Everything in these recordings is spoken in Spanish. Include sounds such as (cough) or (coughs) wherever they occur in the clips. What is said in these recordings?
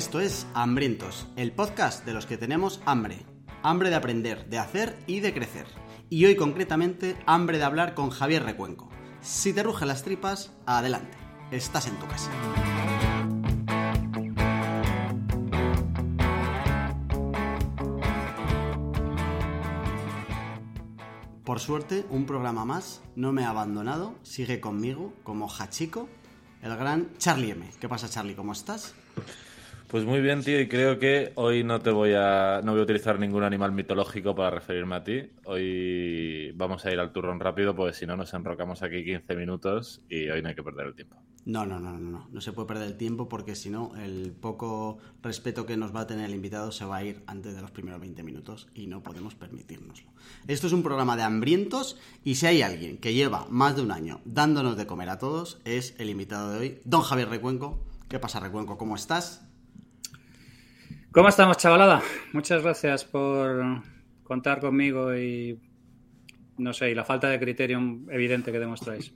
Esto es Hambrientos, el podcast de los que tenemos hambre. Hambre de aprender, de hacer y de crecer. Y hoy concretamente, hambre de hablar con Javier Recuenco. Si te rugen las tripas, adelante. Estás en tu casa. Por suerte, un programa más no me ha abandonado, sigue conmigo como Hachiko, el gran Charlie M. ¿Qué pasa, Charlie? ¿Cómo estás? Pues muy bien, tío, y creo que hoy no te voy a no voy a utilizar ningún animal mitológico para referirme a ti. Hoy vamos a ir al turrón rápido, porque si no nos enrocamos aquí 15 minutos y hoy no hay que perder el tiempo. No, no, no, no, no. No se puede perder el tiempo porque si no, el poco respeto que nos va a tener el invitado se va a ir antes de los primeros 20 minutos y no podemos permitirnoslo. Esto es un programa de hambrientos y si hay alguien que lleva más de un año dándonos de comer a todos, es el invitado de hoy, don Javier Recuenco. ¿Qué pasa, Recuenco? ¿Cómo estás? ¿Cómo estamos, chavalada? Muchas gracias por contar conmigo y, no sé, y la falta de criterio evidente que demostráis.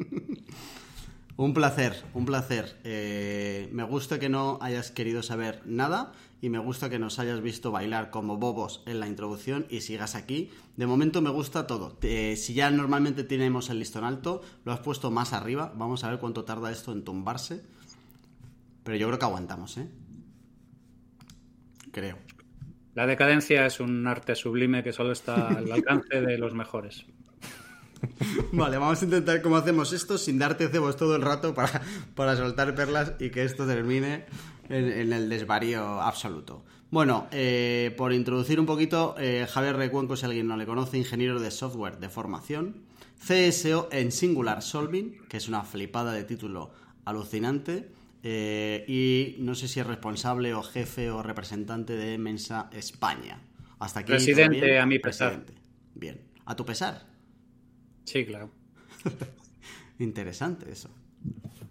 (laughs) un placer, un placer. Eh, me gusta que no hayas querido saber nada y me gusta que nos hayas visto bailar como bobos en la introducción y sigas aquí. De momento me gusta todo. si ya normalmente tenemos el listón alto, lo has puesto más arriba. Vamos a ver cuánto tarda esto en tumbarse. Pero yo creo que aguantamos, ¿eh? Creo. La decadencia es un arte sublime que solo está al alcance de los mejores. (laughs) Vale, vamos a intentar cómo hacemos esto sin darte cebos todo el rato para, para soltar perlas y que esto termine en, el desvarío absoluto. Bueno, eh, por introducir un poquito, eh, Javier Recuenco, si alguien no le conoce, ingeniero de software de formación, CSO en Singular Solving, que es una flipada de título alucinante, eh, y no sé si es responsable o jefe o representante de Mensa España. Hasta aquí. Presidente, a mi pesar. Bien. ¿A tu pesar? Sí, claro. (laughs) Interesante eso.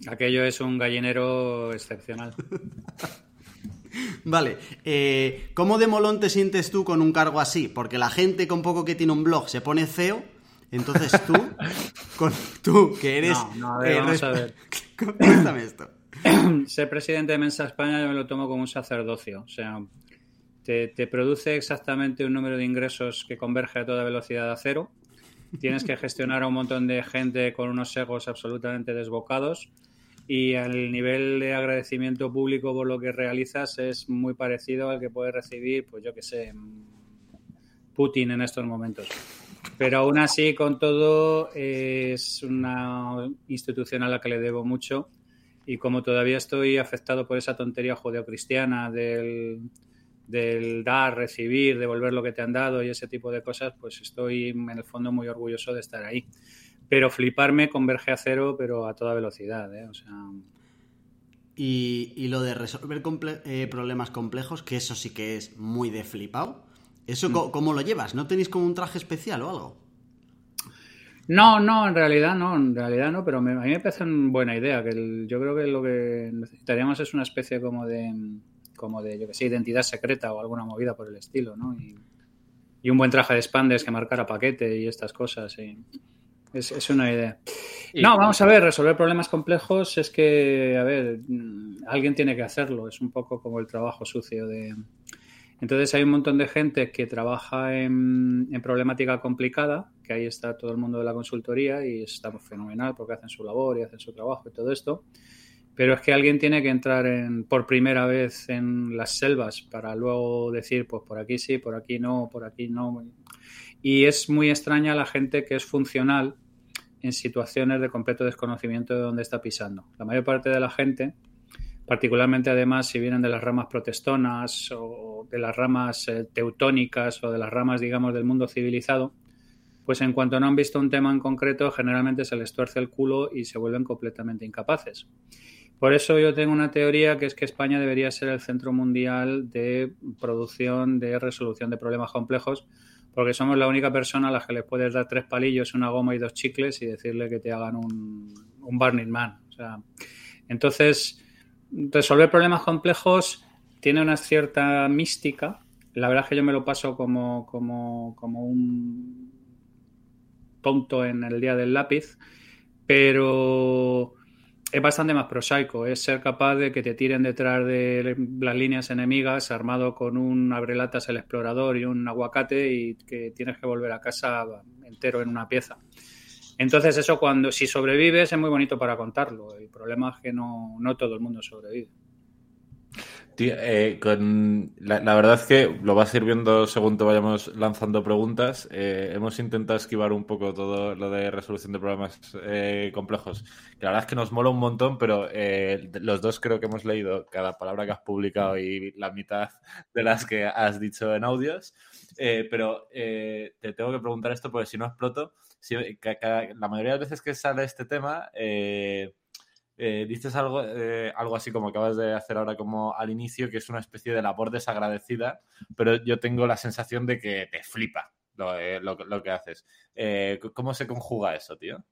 Aquello es un gallinero excepcional. (laughs) Vale, eh, ¿cómo de molón te sientes tú con un cargo así? Porque la gente con poco que tiene un blog se pone feo, entonces tú, (laughs) con tú que eres... No, no, a ver, vamos a ver. esto. (clears throat) ser presidente de Mensa España yo me lo tomo como un sacerdocio. O sea, te, produce exactamente un número de ingresos que converge a toda velocidad a cero. Tienes que gestionar a un montón de gente con unos egos absolutamente desbocados y el nivel de agradecimiento público por lo que realizas es muy parecido al que puede recibir, pues yo que sé, Putin en estos momentos. Pero aún así, con todo, es una institución a la que le debo mucho y como todavía estoy afectado por esa tontería judeocristiana del, del dar, recibir, devolver lo que te han dado y ese tipo de cosas, pues estoy en el fondo muy orgulloso de estar ahí. Pero fliparme converge a cero, pero a toda velocidad. ¿eh? O sea... y, y, lo de resolver eh, problemas complejos, que eso sí que es muy de flipado. ¿Eso mm. cómo lo llevas? ¿No tenéis como un traje especial o algo? No, no, en realidad no, en realidad no, pero a mí me parece una buena idea, que yo creo que lo que necesitaríamos es una especie como de, como de, yo que sé, identidad secreta o alguna movida por el estilo, ¿no? Y, un buen traje de spandex que marcara paquete y estas cosas, Es, una idea. No, vamos a ver, resolver problemas complejos es que, a ver, alguien tiene que hacerlo, es un poco como el trabajo sucio de... Entonces hay un montón de gente que trabaja en problemática complicada, que ahí está todo el mundo de la consultoría y está fenomenal porque hacen su labor y hacen su trabajo y todo esto. Pero es que alguien tiene que entrar en, por primera vez en las selvas para luego decir, pues por aquí sí, por aquí no, por aquí no. Y es muy extraña la gente que es funcional en situaciones de completo desconocimiento de dónde está pisando. La mayor parte de la gente, particularmente además si vienen de las ramas protestonas o de las ramas eh, teutónicas o de las ramas, digamos, del mundo civilizado, pues en cuanto no han visto un tema en concreto, generalmente se les tuerce el culo y se vuelven completamente incapaces. Por eso yo tengo una teoría que es que España debería ser el centro mundial de producción, de resolución de problemas complejos, porque somos la única persona a la que les puedes dar tres palillos, una goma y dos chicles y decirle que te hagan un, un Burning Man. entonces, resolver problemas complejos tiene una cierta mística. La verdad es que yo me lo paso como, como, como un tonto en el día del lápiz, pero es bastante más prosaico, es ser capaz de que te tiren detrás de las líneas enemigas armado con un abrelatas el explorador y un aguacate y que tienes que volver a casa entero en una pieza. Entonces eso cuando si sobrevives es muy bonito para contarlo. El problema es que no, no todo el mundo sobrevive. Eh, con, la, verdad es que lo vas a ir viendo según te vayamos lanzando preguntas. Eh, hemos intentado esquivar un poco todo lo de resolución de problemas eh, complejos. Que la verdad es que nos mola un montón, pero los dos creo que hemos leído cada palabra que has publicado y la mitad de las que has dicho en audios. pero te tengo que preguntar esto porque si no exploto, si, la mayoría de veces que sale este tema eh, dices algo, eh, algo así como acabas de hacer ahora como al inicio, que es una especie de labor desagradecida, pero yo tengo la sensación de que te flipa lo, eh, que haces. ¿Cómo se conjuga eso, tío?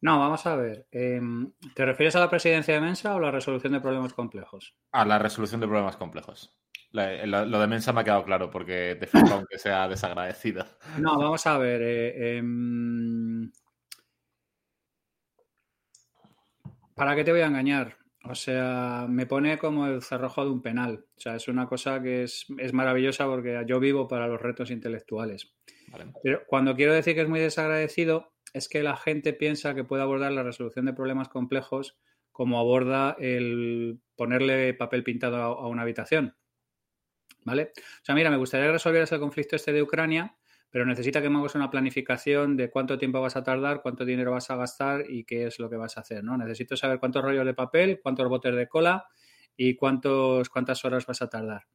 No, vamos a ver. Em, ¿Te refieres a la presidencia de Mensa o la resolución de problemas complejos? A la resolución de problemas complejos. Lo de Mensa me ha quedado claro porque te flipa aunque sea desagradecida. (laughs) No, vamos a ver. Em, ¿Para qué te voy a engañar? O sea, me pone como el cerrojo de un penal. O sea, es una cosa que es, maravillosa porque yo vivo para los retos intelectuales. Pero cuando quiero decir que es muy desagradecido, es que la gente piensa que puede abordar la resolución de problemas complejos como aborda el ponerle papel pintado a, una habitación. ¿Vale? O sea, mira, me gustaría resolver ese conflicto este de Ucrania pero necesita que me hagas una planificación de cuánto tiempo vas a tardar, cuánto dinero vas a gastar y qué es lo que vas a hacer, ¿no? Necesito saber cuántos rollos de papel, cuántos botes de cola y cuántos, cuántas horas vas a tardar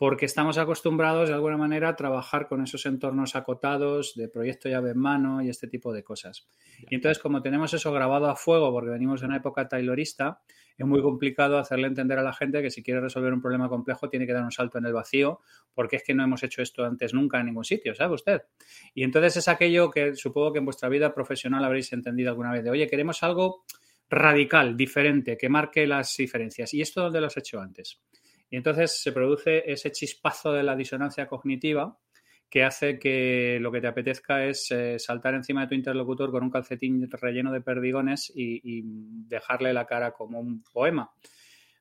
porque estamos acostumbrados de alguna manera a trabajar con esos entornos acotados de proyecto llave en mano y este tipo de cosas. Y entonces, como tenemos eso grabado a fuego porque venimos de una época taylorista, es muy complicado hacerle entender a la gente que si quiere resolver un problema complejo tiene que dar un salto en el vacío, porque es que no hemos hecho esto antes nunca en ningún sitio, ¿sabe usted? Y entonces es aquello que supongo que en vuestra vida profesional habréis entendido alguna vez de, oye, queremos algo radical, diferente, que marque las diferencias. ¿Y esto dónde lo has hecho antes? Y entonces se produce ese chispazo de la disonancia cognitiva que hace que lo que te apetezca es eh, saltar encima de tu interlocutor con un calcetín relleno de perdigones y, dejarle la cara como un poema.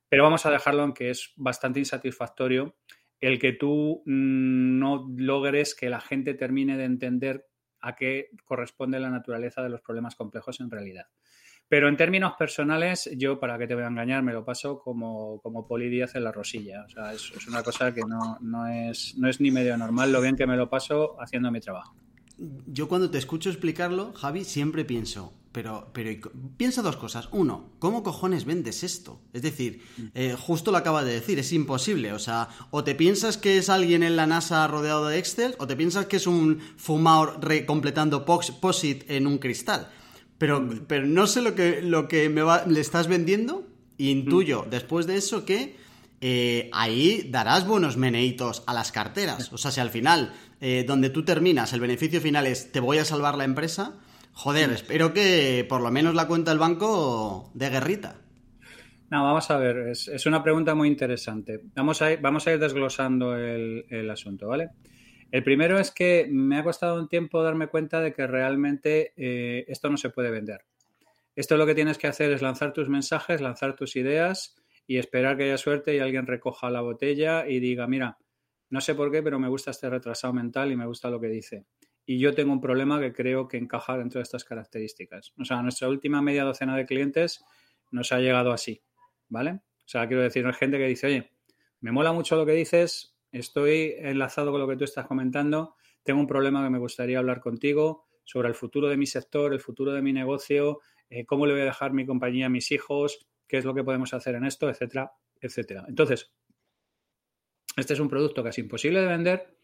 Pero vamos a dejarlo en que es bastante insatisfactorio el que tú mm, no logres que la gente termine de entender a qué corresponde la naturaleza de los problemas complejos en realidad. Pero en términos personales, yo, para que te voy a engañar, me lo paso como, como Poli Díaz en la rosilla. O sea, es, una cosa que no, no, es, no es ni medio normal lo bien que me lo paso haciendo mi trabajo. Yo cuando te escucho explicarlo, Javi, siempre pienso, pero, pero piensa dos cosas. Uno, ¿cómo cojones vendes esto? Es decir, eh, justo lo acaba de decir, es imposible. O sea, o te piensas que es alguien en la NASA rodeado de Excel, o te piensas que es un fumador recompletando POSIT en un cristal. Pero, pero no sé lo que, lo que me le estás vendiendo. intuyo mm. después de eso que eh, ahí darás buenos meneitos a las carteras. O sea, si al final, eh, donde tú terminas, el beneficio final es te voy a salvar la empresa, joder, mm. espero que por lo menos la cuenta del banco de guerrita. No, vamos a ver, es, una pregunta muy interesante. Vamos a ir, vamos a ir desglosando el, el asunto, ¿vale? El primero es que me ha costado un tiempo darme cuenta de que realmente eh, esto no se puede vender. Esto lo que tienes que hacer es lanzar tus mensajes, lanzar tus ideas y esperar que haya suerte y alguien recoja la botella y diga, mira, no sé por qué, pero me gusta este retrasado mental y me gusta lo que dice. Y yo tengo un problema que creo que encaja dentro de estas características. O sea, nuestra última media docena de clientes nos ha llegado así, ¿vale? O sea, quiero decir, hay gente que dice, oye, me mola mucho lo que dices, estoy enlazado con lo que tú estás comentando. Tengo un problema que me gustaría hablar contigo sobre el futuro de mi sector, el futuro de mi negocio, eh, cómo le voy a dejar mi compañía a mis hijos, qué es lo que podemos hacer en esto, etcétera, etcétera. Entonces, este es un producto casi imposible de vender,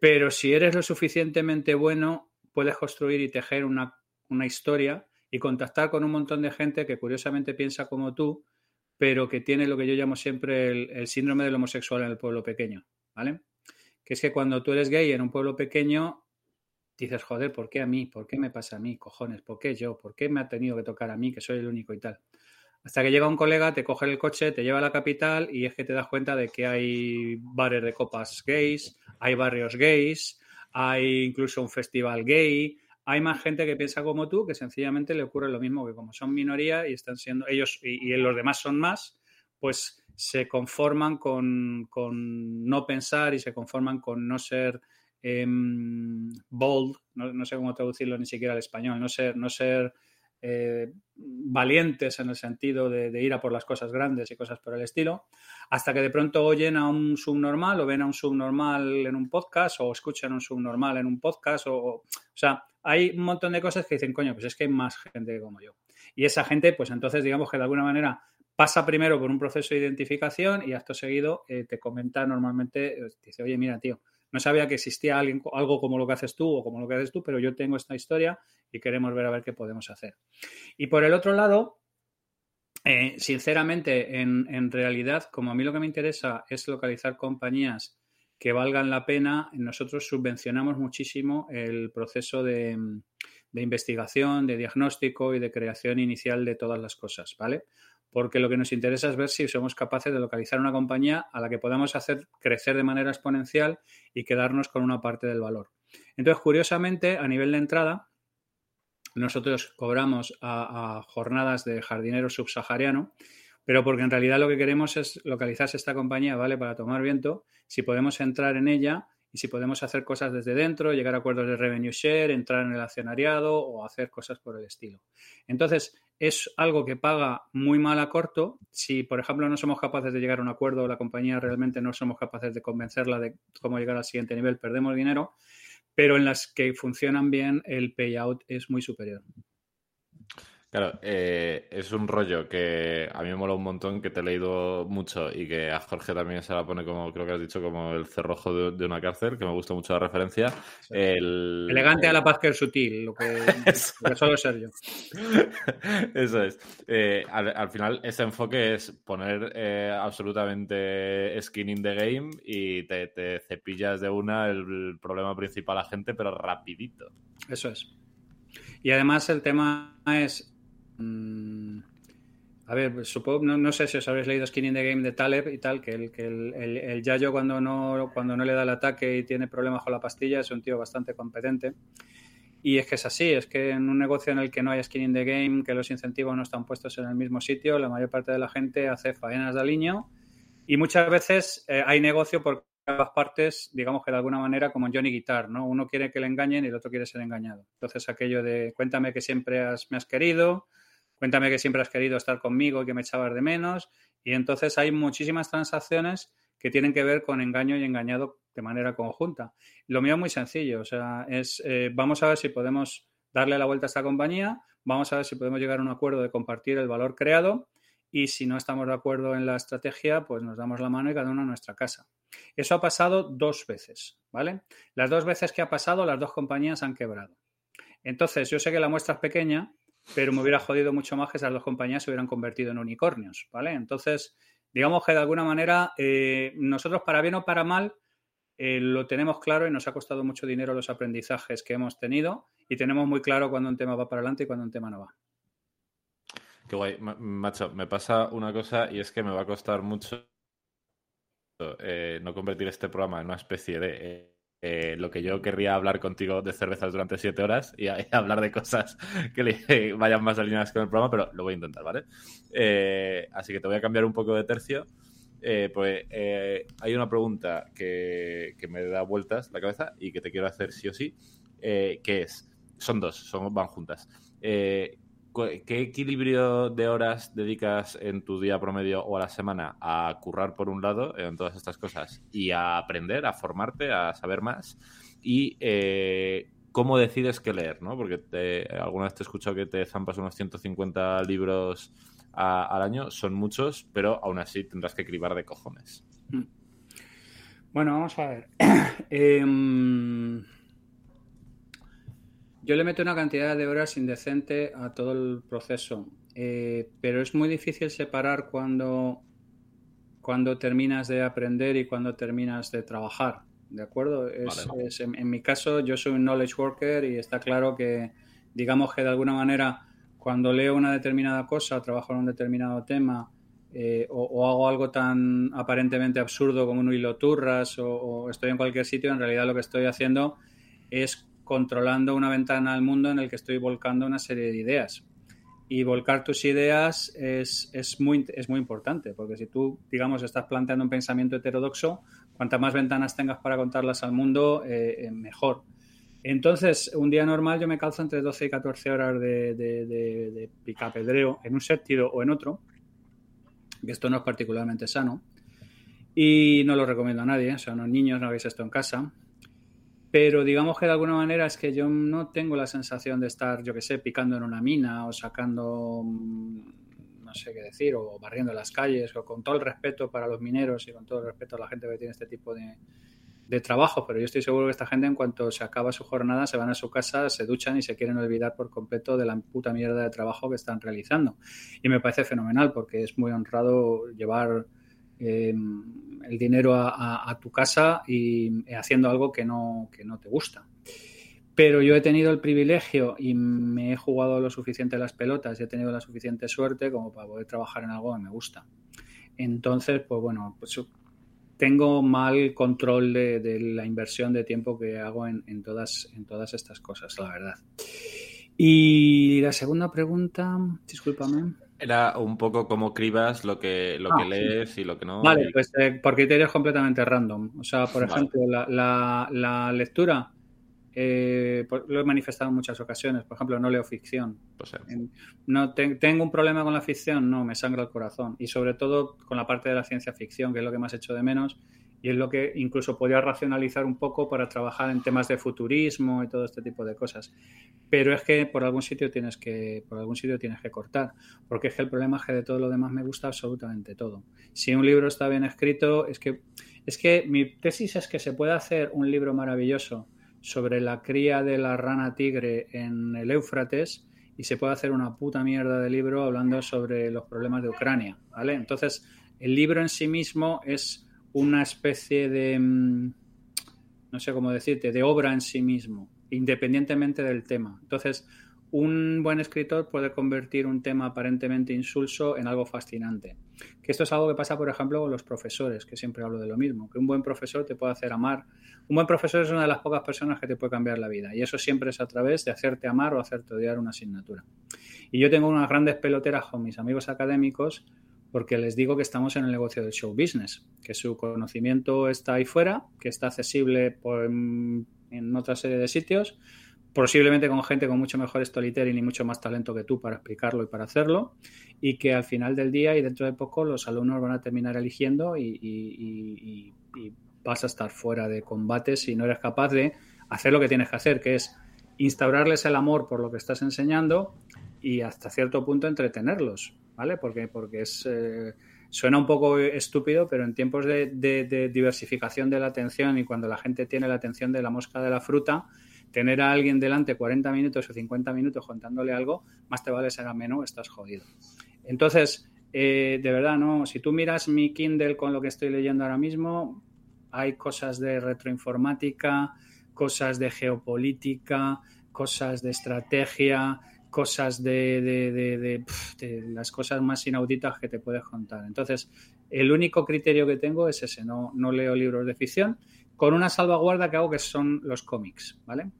pero si eres lo suficientemente bueno, puedes construir y tejer una, una historia y contactar con un montón de gente que curiosamente piensa como tú pero que tiene lo que yo llamo siempre el, síndrome del homosexual en el pueblo pequeño, ¿vale? Que es que cuando tú eres gay en un pueblo pequeño, dices, joder, ¿por qué a mí? ¿Por qué me pasa a mí? Cojones, ¿por qué yo? ¿Por qué me ha tenido que tocar a mí, que soy el único y tal? Hasta que llega un colega, te coge el coche, te lleva a la capital y es que te das cuenta de que hay bares de copas gays, hay barrios gays, hay incluso un festival gay, hay más gente que piensa como tú, que sencillamente le ocurre lo mismo, que como son minoría y están siendo ellos y, los demás son más, pues se conforman con, no pensar y se conforman con no ser em, bold, no, sé cómo traducirlo ni siquiera al español, no ser, no ser eh, valientes en el sentido de, ir a por las cosas grandes y cosas por el estilo, hasta que de pronto oyen a un subnormal o ven a un subnormal en un podcast o escuchan a un subnormal en un podcast o, o sea, hay un montón de cosas que dicen, coño, pues es que hay más gente como yo. Y esa gente, pues entonces digamos que de alguna manera pasa primero por un proceso de identificación y acto seguido eh, te comenta normalmente, eh, dice, oye, mira, tío, no sabía que existía algo como lo que haces tú o como lo que haces tú, pero yo tengo esta historia y queremos ver a ver qué podemos hacer. Y por el otro lado, eh, sinceramente, en, realidad, como a mí lo que me interesa es localizar compañías que valgan la pena, nosotros subvencionamos muchísimo el proceso de investigación, de diagnóstico y de creación inicial de todas las cosas, ¿vale? Porque lo que nos interesa es ver si somos capaces de localizar una compañía a la que podamos hacer crecer de manera exponencial y quedarnos con una parte del valor. Entonces, curiosamente, a nivel de entrada, nosotros cobramos a, jornadas de jardinero subsahariano, pero porque en realidad lo que queremos es localizar esta compañía vale para tomar viento, si podemos entrar en ella y si podemos hacer cosas desde dentro, llegar a acuerdos de revenue share, entrar en el accionariado o hacer cosas por el estilo. Entonces, es algo que paga muy mal a corto. Si, por ejemplo, no somos capaces de llegar a un acuerdo, la compañía realmente no somos capaces de convencerla de cómo llegar al siguiente nivel, perdemos dinero, pero en las que funcionan bien, el payout es muy superior. Claro, eh, es un rollo que a mí me mola un montón, que te he leído mucho y que a Jorge también se la pone como, creo que has dicho, como el cerrojo de, una cárcel, que me gusta mucho la referencia. Elegante a la paz que es sutil, lo que, (laughs) solo ser yo. (laughs) Eso es. Eh, al, final, ese enfoque es poner eh, absolutamente skin in the game y te, te cepillas de una el problema principal a la gente, pero rapidito. Eso es. Y además el tema es Mm, a ver, supongo, no, sé si os habéis leído Skin in the Game de Taleb y tal, que el, que el, el, Yayo cuando no, cuando no le da el ataque y tiene problemas con la pastilla es un tío bastante competente. Y es que es así, es que en un negocio en el que no hay skin in the game, que los incentivos no están puestos en el mismo sitio, la mayor parte de la gente hace faenas de aliño y muchas veces eh, hay negocio por ambas partes, digamos que de alguna manera como Johnny Guitar, ¿no? Uno quiere que le engañen y el otro quiere ser engañado. Entonces aquello de cuéntame que siempre me has querido, cuéntame que siempre has querido estar conmigo y que me echabas de menos. Y entonces hay muchísimas transacciones que tienen que ver con engaño y engañado de manera conjunta. Lo mío es muy sencillo, o sea, es eh, vamos a ver si podemos darle la vuelta a esta compañía, vamos a ver si podemos llegar a un acuerdo de compartir el valor creado y si no estamos de acuerdo en la estrategia, pues nos damos la mano y cada uno a nuestra casa. Eso ha pasado dos veces, ¿vale? Las dos veces que ha pasado, las dos compañías han quebrado. Entonces, yo sé que la muestra es pequeña, pero me hubiera jodido mucho más que esas dos compañías se hubieran convertido en unicornios, ¿vale? Entonces, digamos que de alguna manera eh, nosotros para bien o para mal eh, lo tenemos claro y nos ha costado mucho dinero los aprendizajes que hemos tenido y tenemos muy claro cuando un tema va para adelante y cuando un tema no va. Qué guay, macho, me pasa una cosa y es que me va a costar mucho eh, no convertir este programa en una especie de eh, lo que yo querría hablar contigo de cervezas durante siete horas y, hablar de cosas que (laughs) vayan más alineadas con el programa, pero lo voy a intentar, ¿vale? Eh, así que te voy a cambiar un poco de tercio. Eh, pues hay una pregunta que, me da vueltas la cabeza y que te quiero hacer sí o sí, que es, son dos, son, van juntas. ¿Qué equilibrio de horas dedicas en tu día promedio o a la semana a currar por un lado en todas estas cosas y a aprender, a formarte, a saber más? Y eh, cómo decides qué leer, ¿no? Porque alguna vez te he escuchado que te zampas unos 150 libros al año, son muchos, pero aún así tendrás que cribar de cojones. Mm. Bueno, vamos a ver. (clears throat) Em, yo le meto una cantidad de horas indecente a todo el proceso, eh, pero es muy difícil separar cuando, cuando terminas de aprender y cuando terminas de trabajar. ¿De acuerdo? Es, en, mi caso, yo soy un knowledge worker y está claro que, digamos que de alguna manera, cuando leo una determinada cosa, trabajo en un determinado tema, eh, o, hago algo tan aparentemente absurdo como un hilo turras o, o, estoy en cualquier sitio, en realidad lo que estoy haciendo es controlando una ventana al mundo en el que estoy volcando una serie de ideas. Y volcar tus ideas es, es, muy, es muy importante, porque si tú, digamos, estás planteando un pensamiento heterodoxo, cuantas más ventanas tengas para contarlas al mundo, eh, eh, mejor. Entonces, un día normal yo me calzo entre 12 y 14 horas de, de, de, picapedreo en un sentido o en otro, que esto no es particularmente sano, y no lo recomiendo a nadie, o sea, los niños no hagáis esto en casa, pero digamos que de alguna manera es que yo no tengo la sensación de estar, yo que sé, picando en una mina o sacando, mm, no sé qué decir, o barriendo las calles, o con todo el respeto para los mineros y con todo el respeto a la gente que tiene este tipo de, de trabajo, pero yo estoy seguro que esta gente en cuanto se acaba su jornada se van a su casa, se duchan y se quieren olvidar por completo de la puta mierda de trabajo que están realizando. Y me parece fenomenal porque es muy honrado llevar Em, el dinero a, tu casa y haciendo algo que no, que no te gusta. Pero yo he tenido el privilegio y me he jugado lo suficiente las pelotas y he tenido la suficiente suerte como para poder trabajar en algo que me gusta. Entonces, pues bueno, pues tengo mal control de, la inversión de tiempo que hago en, en, todas, en todas estas cosas, la verdad. Y la segunda pregunta, discúlpame. Era un poco cómo cribas lo que, lo que ah, lees y lo que no. Vale, pues eh, por criterios completamente random. O sea, por ejemplo, la, la, lectura eh, lo he manifestado en muchas ocasiones. Por ejemplo, no leo ficción. Pues no tengo un problema con la ficción, no, me sangra el corazón. Y sobre todo con la parte de la ciencia ficción, que es lo que más hecho de menos y es lo que incluso podría racionalizar un poco para trabajar en temas de futurismo y todo este tipo de cosas. Pero es que por algún sitio tienes que, por algún sitio tienes que cortar, porque es que el problema es que de todo lo demás me gusta absolutamente todo. Si un libro está bien escrito, es que, es que mi tesis es que se puede hacer un libro maravilloso sobre la cría de la rana tigre en el Éufrates y se puede hacer una puta mierda de libro hablando sobre los problemas de Ucrania, ¿vale? Entonces, el libro en sí mismo es una especie de, mm, no sé cómo decirte, de obra en sí mismo, independientemente del tema. Entonces, un buen escritor puede convertir un tema aparentemente insulso en algo fascinante. Que esto es algo que pasa, por ejemplo, con los profesores, que siempre hablo de lo mismo, que un buen profesor te puede hacer amar. Un buen profesor es una de las pocas personas que te puede cambiar la vida, y eso siempre es a través de hacerte amar o hacerte odiar una asignatura. Y yo tengo unas grandes peloteras con mis amigos académicos porque les digo que estamos en el negocio del show business, que su conocimiento está ahí fuera, que está accesible en otra serie de sitios, posiblemente con gente con mucho mejor storytelling y mucho más talento que tú para explicarlo y para hacerlo, y que al final del día y dentro de poco los alumnos van a terminar eligiendo y, y vas a estar fuera de combate si no eres capaz de hacer lo que tienes que hacer, que es instaurarles el amor por lo que estás enseñando y hasta cierto punto entretenerlos ¿vale? Porque, porque es, eh, suena un poco estúpido, pero en tiempos de, diversificación de la atención y cuando la gente tiene la atención de la mosca de la fruta, tener a alguien delante 40 minutos o 50 minutos contándole algo, más te vale ser ameno, estás jodido. Entonces, eh, de verdad, ¿no? Si tú miras mi Kindle con lo que estoy leyendo ahora mismo, hay cosas de retroinformática, cosas de geopolítica, cosas de estrategia, cosas de, de, las cosas más inauditas que te puedes contar. Entonces, el único criterio que tengo es ese, no, no leo libros de ficción, con una salvaguarda que hago que son los cómics, ¿vale?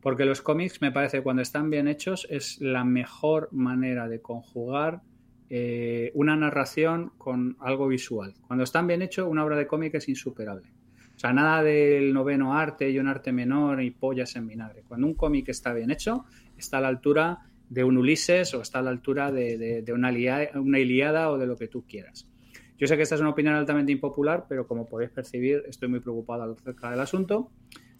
Porque los cómics me parece cuando están bien hechos es la mejor manera de conjugar eh, una narración con algo visual. Cuando están bien hechos, una obra de cómic es insuperable. O sea, nada del noveno arte y un arte menor y pollas en vinagre. Cuando un cómic está bien hecho, está a la altura de un Ulises o está a la altura de, una, una Iliada o de lo que tú quieras. Yo sé que esta es una opinión altamente impopular, pero como podéis percibir, estoy muy preocupado acerca del asunto.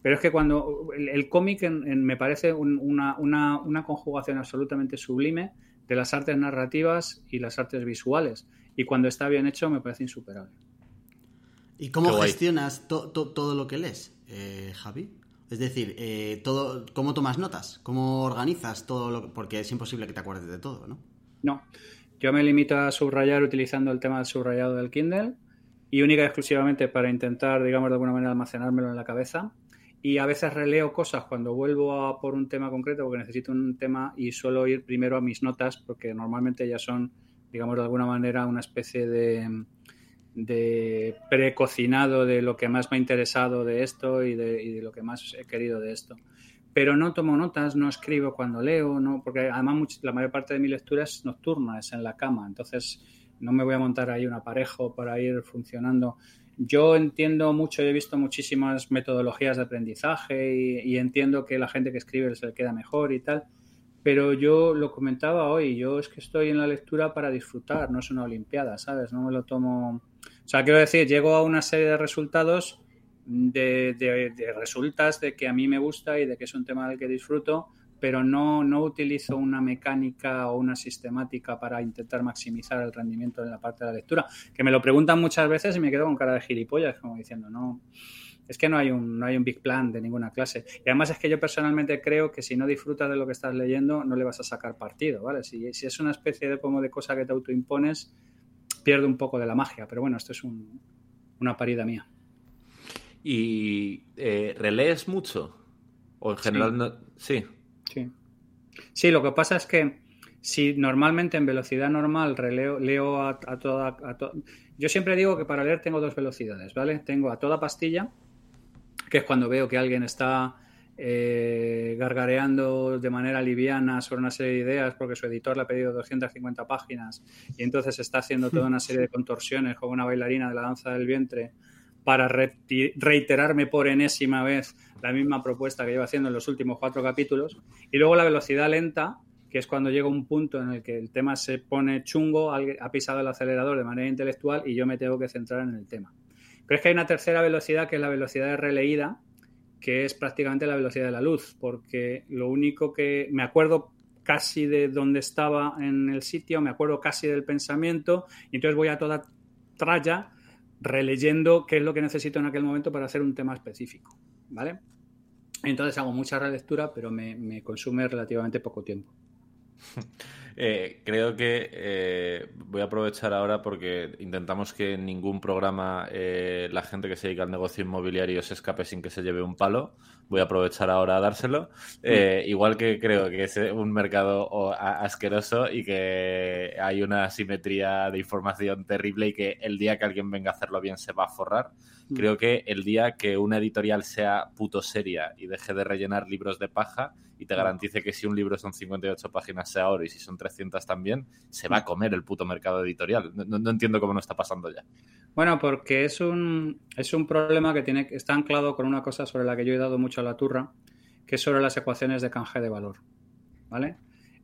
Pero es que cuando el, cómic me parece una, una, conjugación absolutamente sublime de las artes narrativas y las artes visuales. Y cuando está bien hecho me parece insuperable. ¿Y cómo gestionas todo lo que lees, eh, Javi? Es decir, eh, todo, ¿cómo tomas notas? ¿Cómo organizas todo lo Porque es imposible que te acuerdes de todo, ¿no? No. Yo me limito a subrayar utilizando el tema del subrayado del Kindle y única y exclusivamente para intentar, digamos, de alguna manera almacenármelo en la cabeza. Y a veces releo cosas cuando vuelvo a por un tema concreto porque necesito un tema y suelo ir primero a mis notas porque normalmente ya son, digamos, de alguna manera una especie de de precocinado de lo que más me ha interesado de esto y de, lo que más he querido de esto. pero no tomo notas, no escribo cuando leo, no, porque además la mayor parte de mi lectura es nocturna, es en la cama, entonces no me voy a montar ahí un aparejo para ir funcionando. Yo entiendo mucho, he visto muchísimas metodologías de aprendizaje y, entiendo que la gente que escribe se le queda mejor y tal, pero yo lo comentaba hoy, yo es que estoy en la lectura para disfrutar, no es una olimpiada, ¿sabes? No me lo tomo... O sea, quiero decir, llego a una serie de resultados de, de, resultas de que a mí me gusta y de que es un tema del que disfruto, pero no, no utilizo una mecánica o una sistemática para intentar maximizar el rendimiento en la parte de la lectura. Que me lo preguntan muchas veces y me quedo con cara de gilipollas, como diciendo, no, es que no hay un, no hay un big plan de ninguna clase. Y además es que yo personalmente creo que si no disfrutas de lo que estás leyendo, no le vas a sacar partido, ¿vale? Si, si es una especie de como de cosa que te autoimpones, pierde un poco de la magia. Pero bueno, esto es una parida mía. ¿Y eh, relees mucho? ¿O en general sí. no? Sí. Sí. lo que pasa es que si normalmente en velocidad normal releo, leo a, toda... Yo siempre digo que para leer tengo dos velocidades, ¿vale? Tengo a toda pastilla, que es cuando veo que alguien está eh, gargareando de manera liviana sobre una serie de ideas porque su editor le ha pedido 250 páginas y entonces está haciendo toda una serie de contorsiones como una bailarina de la danza del vientre para reiterarme por enésima vez la misma propuesta que llevo haciendo en los últimos cuatro capítulos. Y luego la velocidad lenta, que es cuando llega un punto en el que el tema se pone chungo, ha pisado el acelerador de manera intelectual y yo me tengo que centrar en el tema. Pero es que hay una tercera velocidad que es la velocidad de releída, que es prácticamente la velocidad de la luz, porque lo único que me acuerdo casi de dónde estaba en el sitio, me acuerdo casi del pensamiento, y entonces voy a toda tralla releyendo qué es lo que necesito en aquel momento para hacer un tema específico, ¿vale? Entonces hago mucha relectura, pero me, consume relativamente poco tiempo. (laughs) Eh, creo que eh, voy a aprovechar ahora porque intentamos que en ningún programa eh, la gente que se dedica al negocio inmobiliario se escape sin que se lleve un palo voy a aprovechar ahora a dárselo. Eh, igual que creo que es un mercado asqueroso y que hay una asimetría de información terrible y que el día que alguien venga a hacerlo bien se va a forrar. Mm. Creo que el día que una editorial sea puto seria y deje de rellenar libros de paja y te mm. garantice que si un libro son 58 páginas sea oro y si son 300 también, se va a mm. comer el puto mercado editorial. No, entiendo cómo no está pasando ya. Bueno, porque es un, es un problema que tiene, está anclado con una cosa sobre la que yo he dado mucho a la turra, que es sobre las ecuaciones de canje de valor. ¿Vale?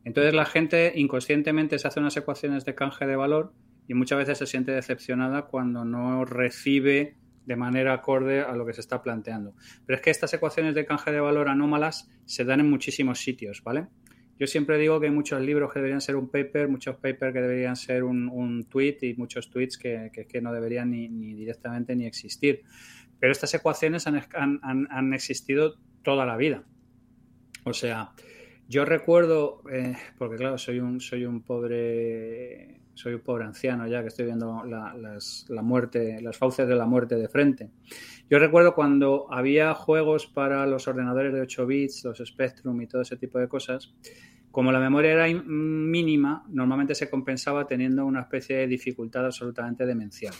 Entonces la gente inconscientemente se hace unas ecuaciones de canje de valor y muchas veces se siente decepcionada cuando no recibe de manera acorde a lo que se está planteando. Pero es que estas ecuaciones de canje de valor anómalas se dan en muchísimos sitios, ¿vale? Yo siempre digo que hay muchos libros que deberían ser un paper, muchos papers que deberían ser un, tweet y muchos tweets que, no deberían ni, directamente ni existir. Pero estas ecuaciones han, han, existido toda la vida. O sea, yo recuerdo, eh, porque claro, soy un, soy un pobre soy un pobre anciano ya que estoy viendo la, la, muerte, las fauces de la muerte de frente. Yo recuerdo cuando había juegos para los ordenadores de 8 bits, los Spectrum y todo ese tipo de cosas, como la memoria era mínima, normalmente se compensaba teniendo una especie de dificultad absolutamente demencial.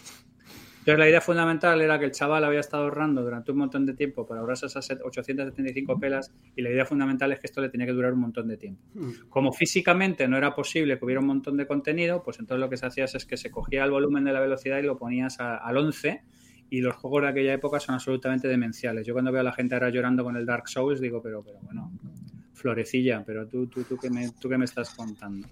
Entonces, la idea fundamental era que el chaval había estado ahorrando durante un montón de tiempo para ahorrarse esas 875 pelas y la idea fundamental es que esto le tenía que durar un montón de tiempo. Como físicamente no era posible que hubiera un montón de contenido, pues entonces lo que se hacía es que se cogía el volumen de la velocidad y lo ponías al 11 y los juegos de aquella época son absolutamente demenciales. Yo cuando veo a la gente ahora llorando con el Dark Souls digo, pero, pero bueno, florecilla, pero tú, tú, tú, ¿qué me, tú qué me estás contando.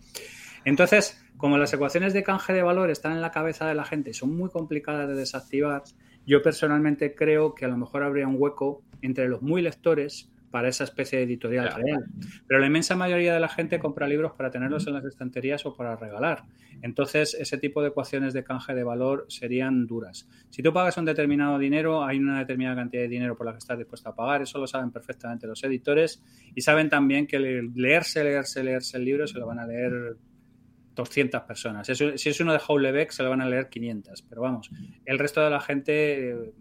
Entonces, como las ecuaciones de canje de valor están en la cabeza de la gente y son muy complicadas de desactivar, yo personalmente creo que a lo mejor habría un hueco entre los muy lectores para esa especie de editorial real. Pero la inmensa mayoría de la gente compra libros para tenerlos en las estanterías o para regalar. Entonces, ese tipo de ecuaciones de canje de valor serían duras. Si tú pagas un determinado dinero, hay una determinada cantidad de dinero por la que estás dispuesto a pagar. Eso lo saben perfectamente los editores y saben también que leerse, leerse, leerse el libro se lo van a leer 200 personas. si es uno de Houellebecq, se lo van a leer 500. Pero vamos, el resto de la gente eh,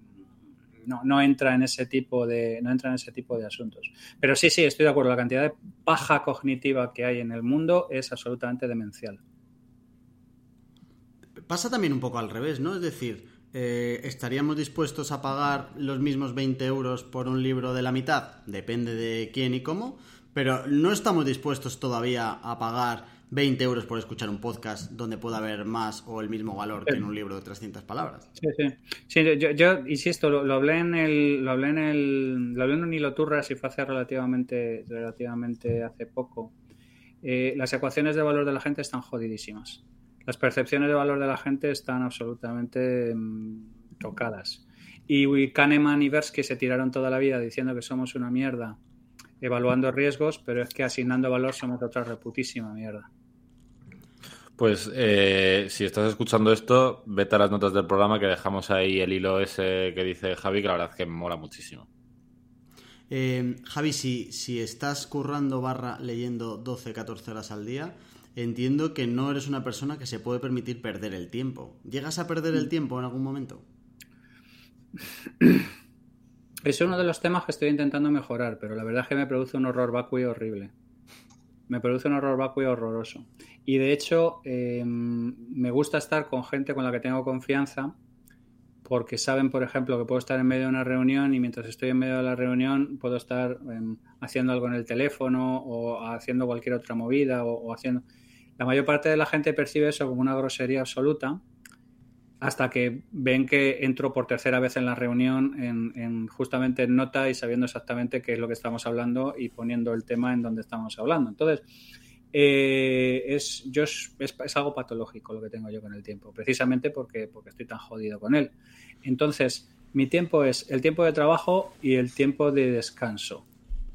no, no, entra en ese tipo de, no entra en ese tipo de asuntos. Pero sí, sí, estoy de acuerdo. La cantidad de paja cognitiva que hay en el mundo es absolutamente demencial. Pasa también un poco al revés, ¿no? Es decir, eh, ¿estaríamos dispuestos a pagar los mismos 20 euros por un libro de la mitad? Depende de quién y cómo, pero no estamos dispuestos todavía a pagar 20 euros por escuchar un podcast donde pueda haber más o el mismo valor que en un libro de 300 palabras. Sí, sí. sí yo, yo, insisto, lo, hablé en el, lo hablé en el, lo hablé en un hilo turras y fue hace relativamente, relativamente hace poco. Eh, las ecuaciones de valor de la gente están jodidísimas las percepciones de valor de la gente están absolutamente mm, tocadas. Y Kahneman y Versky se tiraron toda la vida diciendo que somos una mierda, evaluando riesgos, pero es que asignando valor somos otra reputísima mierda. Pues eh, si estás escuchando esto, vete a las notas del programa que dejamos ahí el hilo ese que dice Javi, que la verdad es que me mola muchísimo. Eh, Javi, si, si estás currando barra leyendo 12, 14 horas al día, entiendo que no eres una persona que se puede permitir perder el tiempo. ¿Llegas a perder el tiempo en algún momento? (clears throat) Es uno de los temas que estoy intentando mejorar, pero la verdad es que me produce un horror vacui horrible. Me produce un horror vacui horroroso. Y de hecho, em, me gusta estar con gente con la que tengo confianza, porque saben, por ejemplo, que puedo estar en medio de una reunión y mientras estoy en medio de la reunión puedo estar em, haciendo algo en el teléfono o haciendo cualquier otra movida o haciendo la mayor parte de la gente percibe eso como una grosería absoluta hasta que ven que entro por tercera vez en la reunión en, justamente en nota y sabiendo exactamente qué es lo que estamos hablando y poniendo el tema en donde estamos hablando. Entonces, eh, es, yo es, algo patológico lo que tengo yo con el tiempo, precisamente porque, porque estoy tan jodido con él. Entonces, mi tiempo es el tiempo de trabajo y el tiempo de descanso.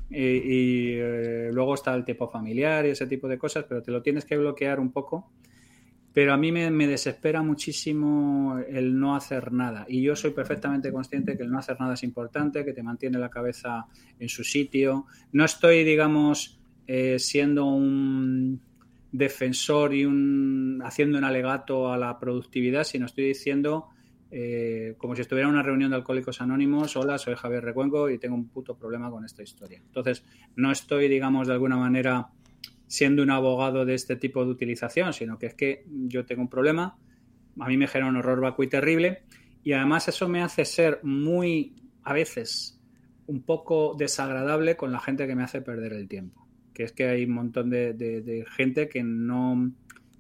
Y, eh, luego está el tiempo familiar y ese tipo de cosas, pero te lo tienes que bloquear un poco. Pero a mí me, desespera muchísimo el no hacer nada. Y yo soy perfectamente consciente que el no hacer nada es importante, que te mantiene la cabeza en su sitio. No estoy, digamos, eh, siendo un defensor y un haciendo un alegato a la productividad, sino estoy diciendo eh, como si estuviera en una reunión de alcohólicos anónimos, hola, soy Javier Recuenco y tengo un puto problema con esta historia. Entonces, no estoy, digamos, de alguna manera siendo un abogado de este tipo de utilización, sino que es que yo tengo un problema, a mí me genera un horror vacuo y terrible, y además eso me hace ser muy, a veces, un poco desagradable con la gente que me hace perder el tiempo. Que es que hay un montón de gente que no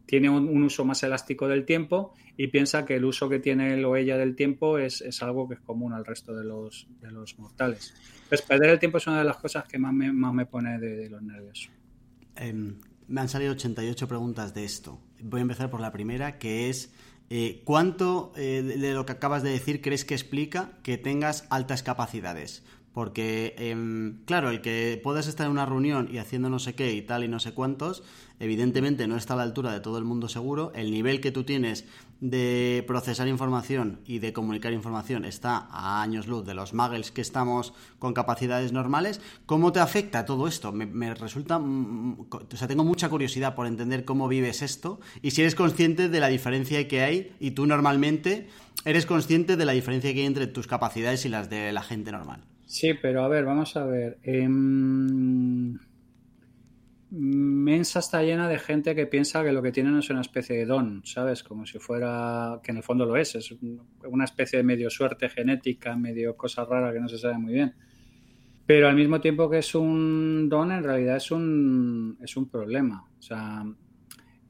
tiene un, uso más elástico del tiempo y piensa que el uso que tiene él o ella del tiempo es, algo que es común al resto de los, de los mortales. Pues perder el tiempo es una de las cosas que más me, más me pone de, los nervios. Em, me han salido 88 preguntas de esto. Voy a empezar por la primera, que es eh, ¿cuánto eh, de lo que acabas de decir crees que explica que tengas altas capacidades? Porque, em, claro, el que puedas estar en una reunión y haciendo no sé qué y tal y no sé cuántos, evidentemente no está a la altura de todo el mundo seguro. El nivel que tú tienes de procesar información y de comunicar información está a años luz de los muggles que estamos con capacidades normales. ¿Cómo te afecta todo esto? Me, resulta. Mm, mm, o sea, tengo mucha curiosidad por entender cómo vives esto y si eres consciente de la diferencia que hay y tú normalmente eres consciente de la diferencia que hay entre tus capacidades y las de la gente normal. Sí, pero a ver, vamos a ver. Em, Mensa está llena de gente que piensa que lo que tienen es una especie de don, ¿sabes? Como si fuera, que en el fondo lo es, es una especie de medio suerte genética, medio cosa rara que no se sabe muy bien. Pero al mismo tiempo que es un don, en realidad es un, es un problema. O sea,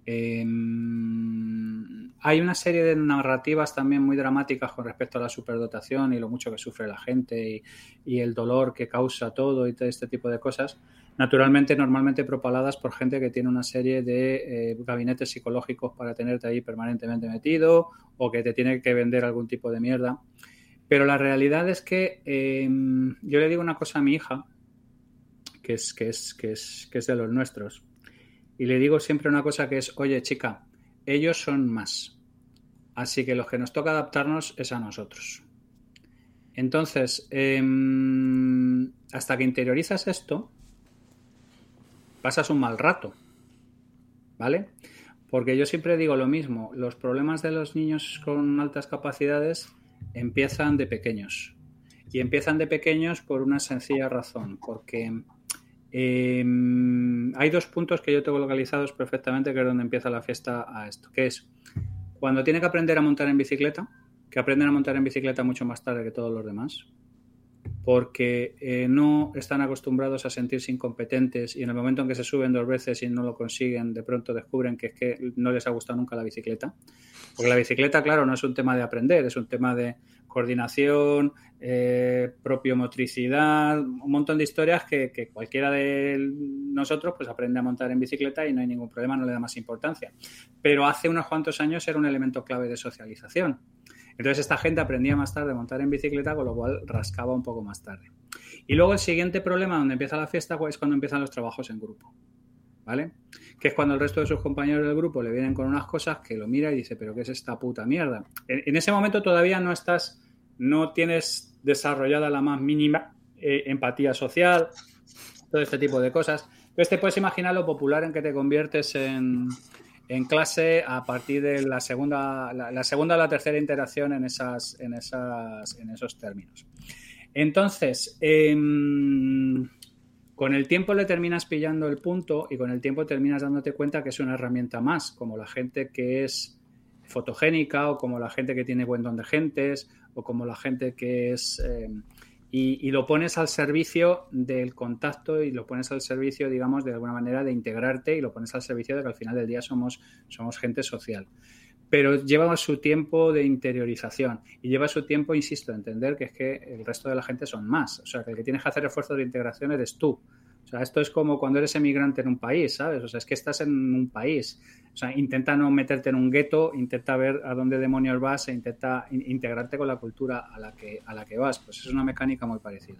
Em, hay una serie de narrativas también muy dramáticas con respecto a la superdotación y lo mucho que sufre la gente y, el dolor que causa todo y todo este tipo de cosas. Naturalmente, normalmente propaladas por gente que tiene una serie de eh, gabinetes psicológicos para tenerte ahí permanentemente metido o que te tiene que vender algún tipo de mierda. Pero la realidad es que em, yo le digo una cosa a mi hija, que es, que es, que es, que es de los nuestros y le digo siempre una cosa que es, oye chica, ellos son más. Así que lo que nos toca adaptarnos es a nosotros. Entonces, em, hasta que interiorizas esto, pasas un mal rato. ¿Vale? Porque yo siempre digo lo mismo, los problemas de los niños con altas capacidades empiezan de pequeños. Y empiezan de pequeños por una sencilla razón, porque Em, hay dos puntos que yo tengo localizados perfectamente, que es donde empieza la fiesta a esto, que es cuando tiene que aprender a montar en bicicleta, que aprenden a montar en bicicleta mucho más tarde que todos los demás, porque eh, no están acostumbrados a sentirse incompetentes y en el momento en que se suben dos veces y no lo consiguen, de pronto descubren que es que no les ha gustado nunca la bicicleta. Porque la bicicleta, claro, no es un tema de aprender, es un tema de coordinación, eh, propio motricidad, un montón de historias que, cualquiera de nosotros pues aprende a montar en bicicleta y no hay ningún problema, no le da más importancia. Pero hace unos cuantos años era un elemento clave de socialización. Entonces esta gente aprendía más tarde a montar en bicicleta, con lo cual rascaba un poco más tarde. Y luego el siguiente problema donde empieza la fiesta es cuando empiezan los trabajos en grupo. ¿Vale? Que es cuando el resto de sus compañeros del grupo le vienen con unas cosas que lo mira y dice, pero ¿qué es esta puta mierda? En, ese momento todavía no estás, no tienes desarrollada la más mínima eh, empatía social, todo este tipo de cosas. Entonces te puedes imaginar lo popular en que te conviertes en, en clase a partir de la segunda, la, segunda o la tercera interacción en, esas, en, esas, en esos términos. Entonces, em, con el tiempo le terminas pillando el punto y con el tiempo terminas dándote cuenta que es una herramienta más, como la gente que es fotogénica o como la gente que tiene buen don de gentes o como la gente que es em, y, lo pones al servicio del contacto y lo pones al servicio, digamos, de alguna manera de integrarte y lo pones al servicio de que al final del día somos, somos gente social. Pero lleva su tiempo de interiorización y lleva su tiempo, insisto, de entender que es que el resto de la gente son más. O sea, que el que tienes que hacer esfuerzos de integración eres tú. O sea, esto es como cuando eres emigrante en un país, ¿sabes? O sea, es que estás en un país. O sea, intenta no meterte en un gueto, intenta ver a dónde demonios vas e intenta integrarte con la cultura a la que, a la que vas. Pues es una mecánica muy parecida.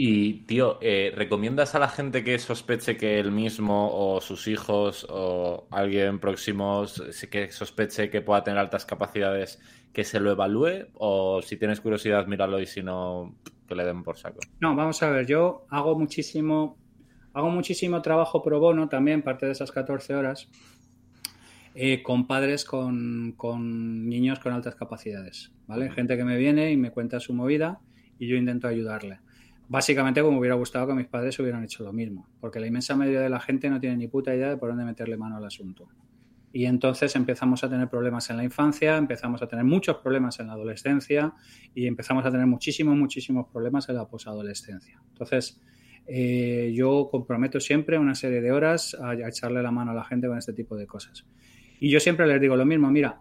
Y, tío, eh, ¿recomiendas a la gente que sospeche que él mismo o sus hijos o alguien próximo que sospeche que pueda tener altas capacidades que se lo evalúe? ¿O si tienes curiosidad, míralo y si no, que le den por saco. No, vamos a ver, yo hago muchísimo, hago muchísimo trabajo pro bono también, parte de esas 14 horas, eh, con padres con, con, niños con altas capacidades, ¿vale? Gente que me viene y me cuenta su movida y yo intento ayudarle. Básicamente como hubiera gustado que mis padres hubieran hecho lo mismo, porque la inmensa mayoría de la gente no tiene ni puta idea de por dónde meterle mano al asunto. Y entonces empezamos a tener problemas en la infancia, empezamos a tener muchos problemas en la adolescencia y empezamos a tener muchísimos, muchísimos problemas en la posadolescencia. Entonces, eh, yo comprometo siempre una serie de horas a, echarle la mano a la gente con este tipo de cosas. Y yo siempre les digo lo mismo, mira,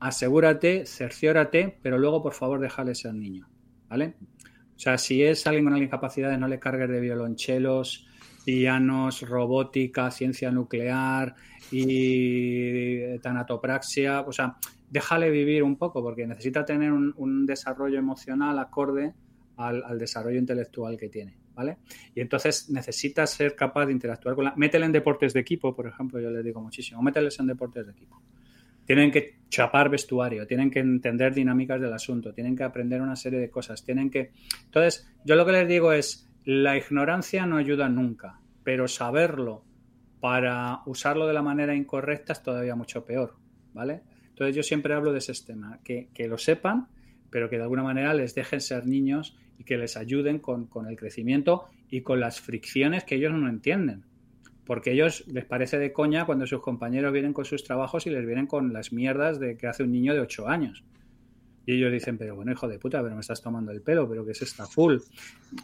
asegúrate, cerciórate, pero luego por favor déjale ser niño, ¿vale? O sea, si es alguien con incapacidades, no le cargues de violonchelos, pianos, robótica, ciencia nuclear y tanatopraxia. O sea, déjale vivir un poco porque necesita tener un, desarrollo emocional acorde al, desarrollo intelectual que tiene. ¿Vale? Y entonces necesita ser capaz de interactuar con la... Métele en deportes de equipo, por ejemplo, yo les digo muchísimo, mételes en deportes de equipo. Tienen que chapar vestuario, tienen que entender dinámicas del asunto, tienen que aprender una serie de cosas, tienen que... Entonces, yo lo que les digo es, la ignorancia no ayuda nunca, pero saberlo para usarlo de la manera incorrecta es todavía mucho peor, ¿vale? Entonces yo siempre hablo de ese tema, que, lo sepan, pero que de alguna manera les dejen ser niños y que les ayuden con, con el crecimiento y con las fricciones que ellos no entienden. Porque ellos les parece de coña cuando sus compañeros vienen con sus trabajos y les vienen con las mierdas de que hace un niño de 8 años. Y ellos dicen, pero bueno, hijo de puta, pero me estás tomando el pelo, pero que es esta full.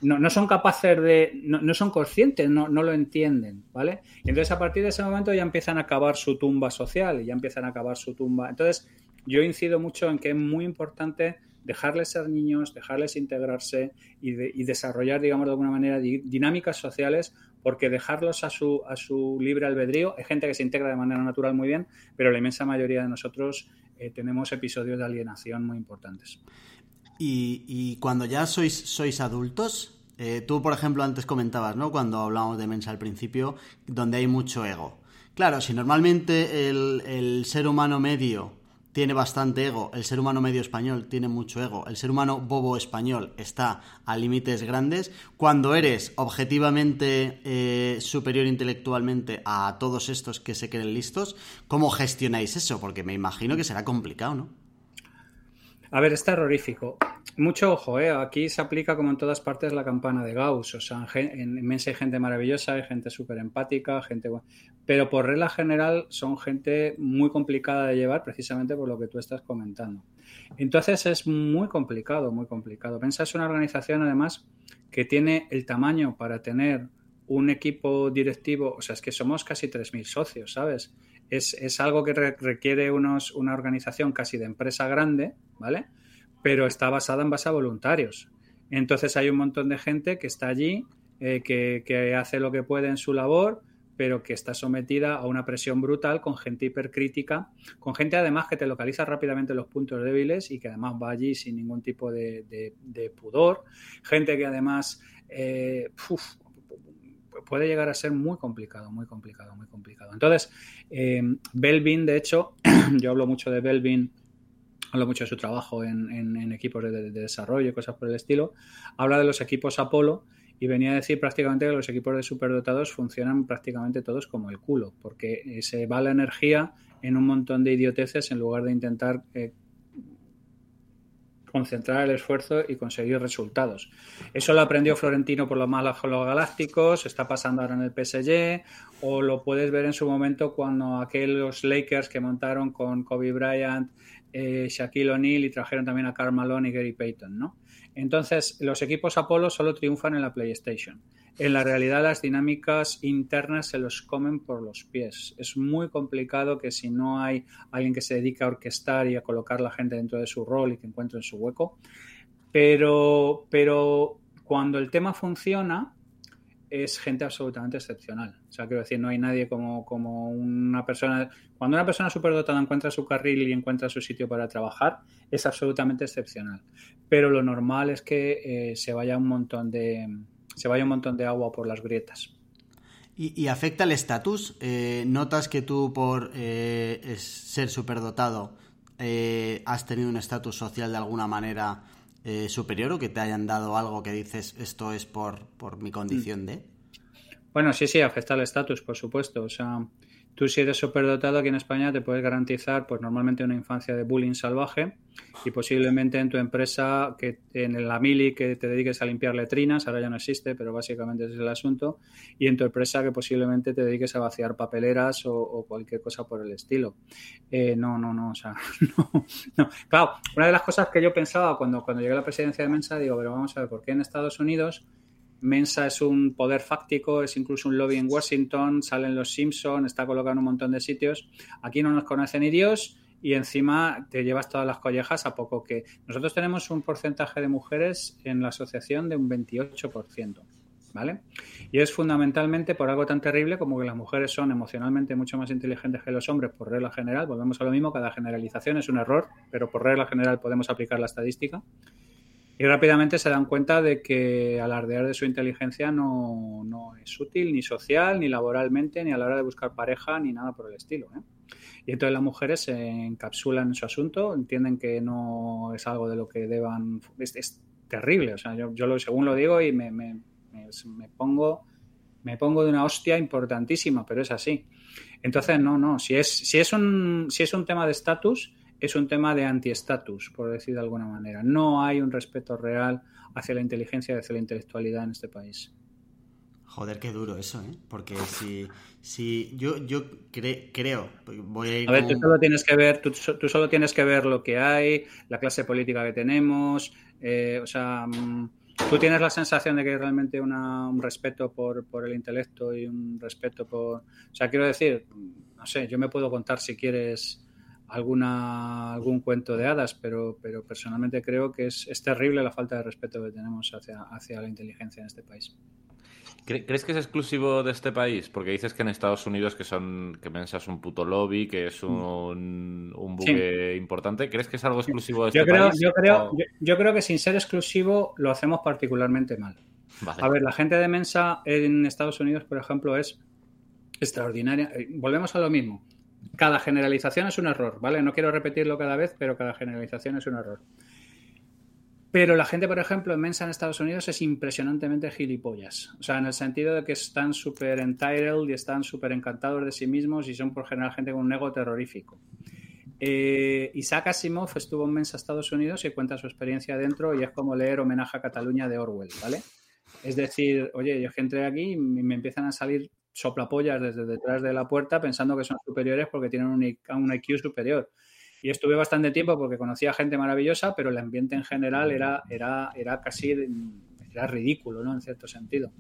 No, no son capaces de, no, son conscientes, no, no, lo entienden, ¿vale? Entonces a partir de ese momento ya empiezan a acabar su tumba social y ya empiezan a acabar su tumba. Entonces yo incido mucho en que es muy importante dejarles ser niños, dejarles integrarse y, y desarrollar, digamos, de alguna manera dinámicas sociales, porque dejarlos a su, a su libre albedrío, hay gente que se integra de manera natural muy bien, pero la inmensa mayoría de nosotros eh, tenemos episodios de alienación muy importantes. Y, cuando ya sois, sois adultos, eh, tú, por ejemplo, antes comentabas, ¿no? Cuando hablábamos de Mensa al principio, donde hay mucho ego. Claro, si normalmente el, el ser humano medio tiene bastante ego, el ser humano medio español tiene mucho ego, el ser humano bobo español está a límites grandes, cuando eres objetivamente eh, superior intelectualmente a todos estos que se creen listos, ¿cómo gestionáis eso? Porque me imagino que será complicado, ¿no? A ver, es terrorífico. Mucho ojo, ¿eh? Aquí se aplica como en todas partes la campana de Gauss. O sea, en Mensa hay gente maravillosa, hay gente súper empática, gente... Pero por regla general son gente muy complicada de llevar precisamente por lo que tú estás comentando. Entonces es muy complicado, muy complicado. Mensa es una organización además que tiene el tamaño para tener un equipo directivo, o sea, es que somos casi 3.000 socios, ¿sabes? Es, algo que requiere unos, una organización casi de empresa grande, ¿vale? Pero está basada en base a voluntarios. Entonces hay un montón de gente que está allí, eh, que, que, hace lo que puede en su labor, pero que está sometida a una presión brutal con gente hipercrítica, con gente además que te localiza rápidamente los puntos débiles y que además va allí sin ningún tipo de, pudor, gente que además eh, puede llegar a ser muy complicado, muy complicado, muy complicado. Entonces, eh, Belvin, de hecho, (clears throat) yo hablo mucho de Belvin, hablo mucho de su trabajo en, equipos de, de, desarrollo cosas por el estilo, habla de los equipos Apolo y venía a decir prácticamente que los equipos de superdotados funcionan prácticamente todos como el culo, porque se va la energía en un montón de idioteces en lugar de intentar eh, concentrar el esfuerzo y conseguir resultados. Eso lo aprendió Florentino por los malos galácticos, está pasando ahora en el PSG, o lo puedes ver en su momento cuando aquellos Lakers que montaron con Kobe Bryant, eh, Shaquille O'Neal y trajeron también a Karl Malone y Gary Payton, ¿no? Entonces, los equipos Apolo solo triunfan en la PlayStation. En la realidad, las dinámicas internas se los comen por los pies. Es muy complicado que si no hay alguien que se dedique a orquestar y a colocar la gente dentro de su rol y que encuentren su hueco. Pero, pero cuando el tema funciona, es gente absolutamente excepcional. O sea, quiero decir, no hay nadie como, como una persona. Cuando una persona superdotada encuentra su carril y encuentra su sitio para trabajar, es absolutamente excepcional. Pero lo normal es que eh, se vaya un montón de. Se vaya un montón de agua por las grietas. ¿Y, afecta el estatus? Eh, ¿Notas que tú, por eh, ser superdotado, has tenido un estatus social de alguna manera eh, superior o que te hayan dado algo que dices esto es por, por mi condición de? Bueno, sí, sí, afecta al estatus, por supuesto. O sea, Tú si eres superdotado aquí en España te puedes garantizar pues normalmente una infancia de bullying salvaje y posiblemente en tu empresa que en la mili que te dediques a limpiar letrinas, ahora ya no existe, pero básicamente ese es el asunto, y en tu empresa que posiblemente te dediques a vaciar papeleras o, cualquier cosa por el estilo. Eh, no, no, no, o sea, (laughs) no, no. Claro, una de las cosas que yo pensaba cuando, cuando llegué a la presidencia de Mensa, digo, pero vamos a ver, ¿por qué en Estados Unidos Mensa es un poder fáctico, es incluso un lobby en Washington, salen los Simpson, está colocado en un montón de sitios. Aquí no nos conoce ni Dios y encima te llevas todas las collejas a poco que nosotros tenemos un porcentaje de mujeres en la asociación de un 28%. ¿Vale? Y es fundamentalmente por algo tan terrible como que las mujeres son emocionalmente mucho más inteligentes que los hombres por regla general. Volvemos a lo mismo, cada generalización es un error, pero por regla general podemos aplicar la estadística y rápidamente se dan cuenta de que alardear de su inteligencia no, es útil ni social, ni laboralmente, ni a la hora de buscar pareja, ni nada por el estilo. ¿eh? Y entonces las mujeres se encapsulan en su asunto, entienden que no es algo de lo que deban... Es, terrible, o sea, yo, yo lo, según lo digo y me, me, me, pongo, me pongo de una hostia importantísima, pero es así. Entonces, no, no, si es, si es, un, si es un tema de estatus es un tema de anti-estatus, por decir de alguna manera. No hay un respeto real hacia la inteligencia y hacia la intelectualidad en este país. Joder, qué duro eso, ¿eh? Porque si, si yo, yo creo, voy a ir... A ver, tú solo tienes que ver, tú, solo tienes que ver lo que hay, la clase política que tenemos, eh, o sea, mm, tú tienes la sensación de que hay realmente un respeto por, por el intelecto y un respeto por... O sea, quiero decir, no sé, yo me puedo contar si quieres alguna, algún cuento de hadas, pero, pero personalmente creo que es, es terrible la falta de respeto que tenemos hacia, hacia la inteligencia en este país. ¿Crees que es exclusivo de este país? Porque dices que en Estados Unidos que son que Mensa es un puto lobby, que es un, un buque importante. ¿Crees que es algo exclusivo de este país? Yo creo, yo, creo que sin ser exclusivo lo hacemos particularmente mal. A ver, la gente de Mensa en Estados Unidos, por ejemplo, es extraordinaria. Eh, volvemos a lo mismo cada generalización es un error, ¿vale? No quiero repetirlo cada vez, pero cada generalización es un error. Pero la gente, por ejemplo, en Mensa en Estados Unidos es impresionantemente gilipollas. O sea, en el sentido de que están súper entitled y están súper encantados de sí mismos y son por general gente con un ego terrorífico. Eh, Isaac Asimov estuvo un mes a Estados Unidos y cuenta su experiencia dentro y es como leer homenaje a Cataluña de Orwell, ¿vale? Es decir, oye, yo que entré aquí y me empiezan a salir soplapollas desde detrás de la puerta pensando que son superiores porque tienen un IQ superior. Y estuve bastante tiempo porque conocía gente maravillosa, pero el ambiente en general era, era, era casi era ridículo, ¿no? En cierto sentido.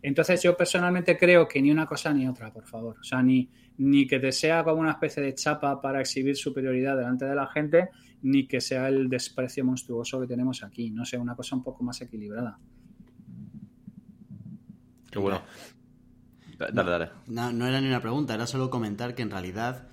Entonces yo personalmente creo que ni una cosa ni otra, por favor. O sea, ni, ni que te sea como una especie de chapa para exhibir superioridad delante de la gente, ni que sea el desprecio monstruoso que tenemos aquí. No sé, una cosa un poco más equilibrada. Qué bueno. Dale, dale. No, no era ni una pregunta, era solo comentar que en realidad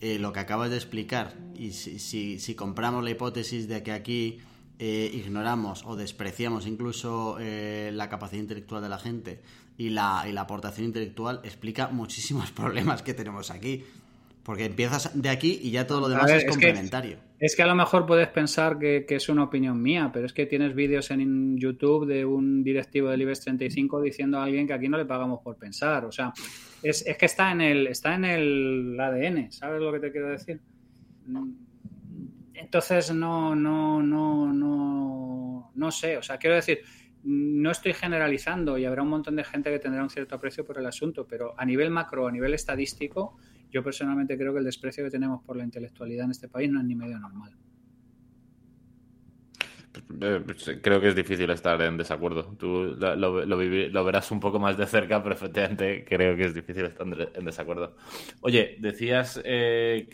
eh, lo que acabas de explicar, y si, si, si compramos la hipótesis de que aquí eh, ignoramos o despreciamos incluso eh, la capacidad intelectual de la gente y la, y la aportación intelectual, explica muchísimos (laughs) problemas que tenemos aquí. Porque empiezas de aquí y ya todo lo demás es, complementario. es que a lo mejor puedes pensar que, es una opinión mía, pero es que tienes vídeos en YouTube de un directivo del IBEX 35 diciendo a alguien que aquí no le pagamos por pensar. O sea, es, es que está en, el, está en el ADN, ¿sabes lo que te quiero decir? Entonces, no, no, no, no, no sé. O sea, quiero decir, no estoy generalizando y habrá un montón de gente que tendrá un cierto aprecio por el asunto, pero a nivel macro, a nivel estadístico, yo personalmente creo que el desprecio que tenemos por la intelectualidad en este país no es ni medio normal. Eh, creo que es difícil estar en desacuerdo. Tú lo, verás un poco más de cerca, pero efectivamente creo que es difícil estar en desacuerdo. Oye, decías eh,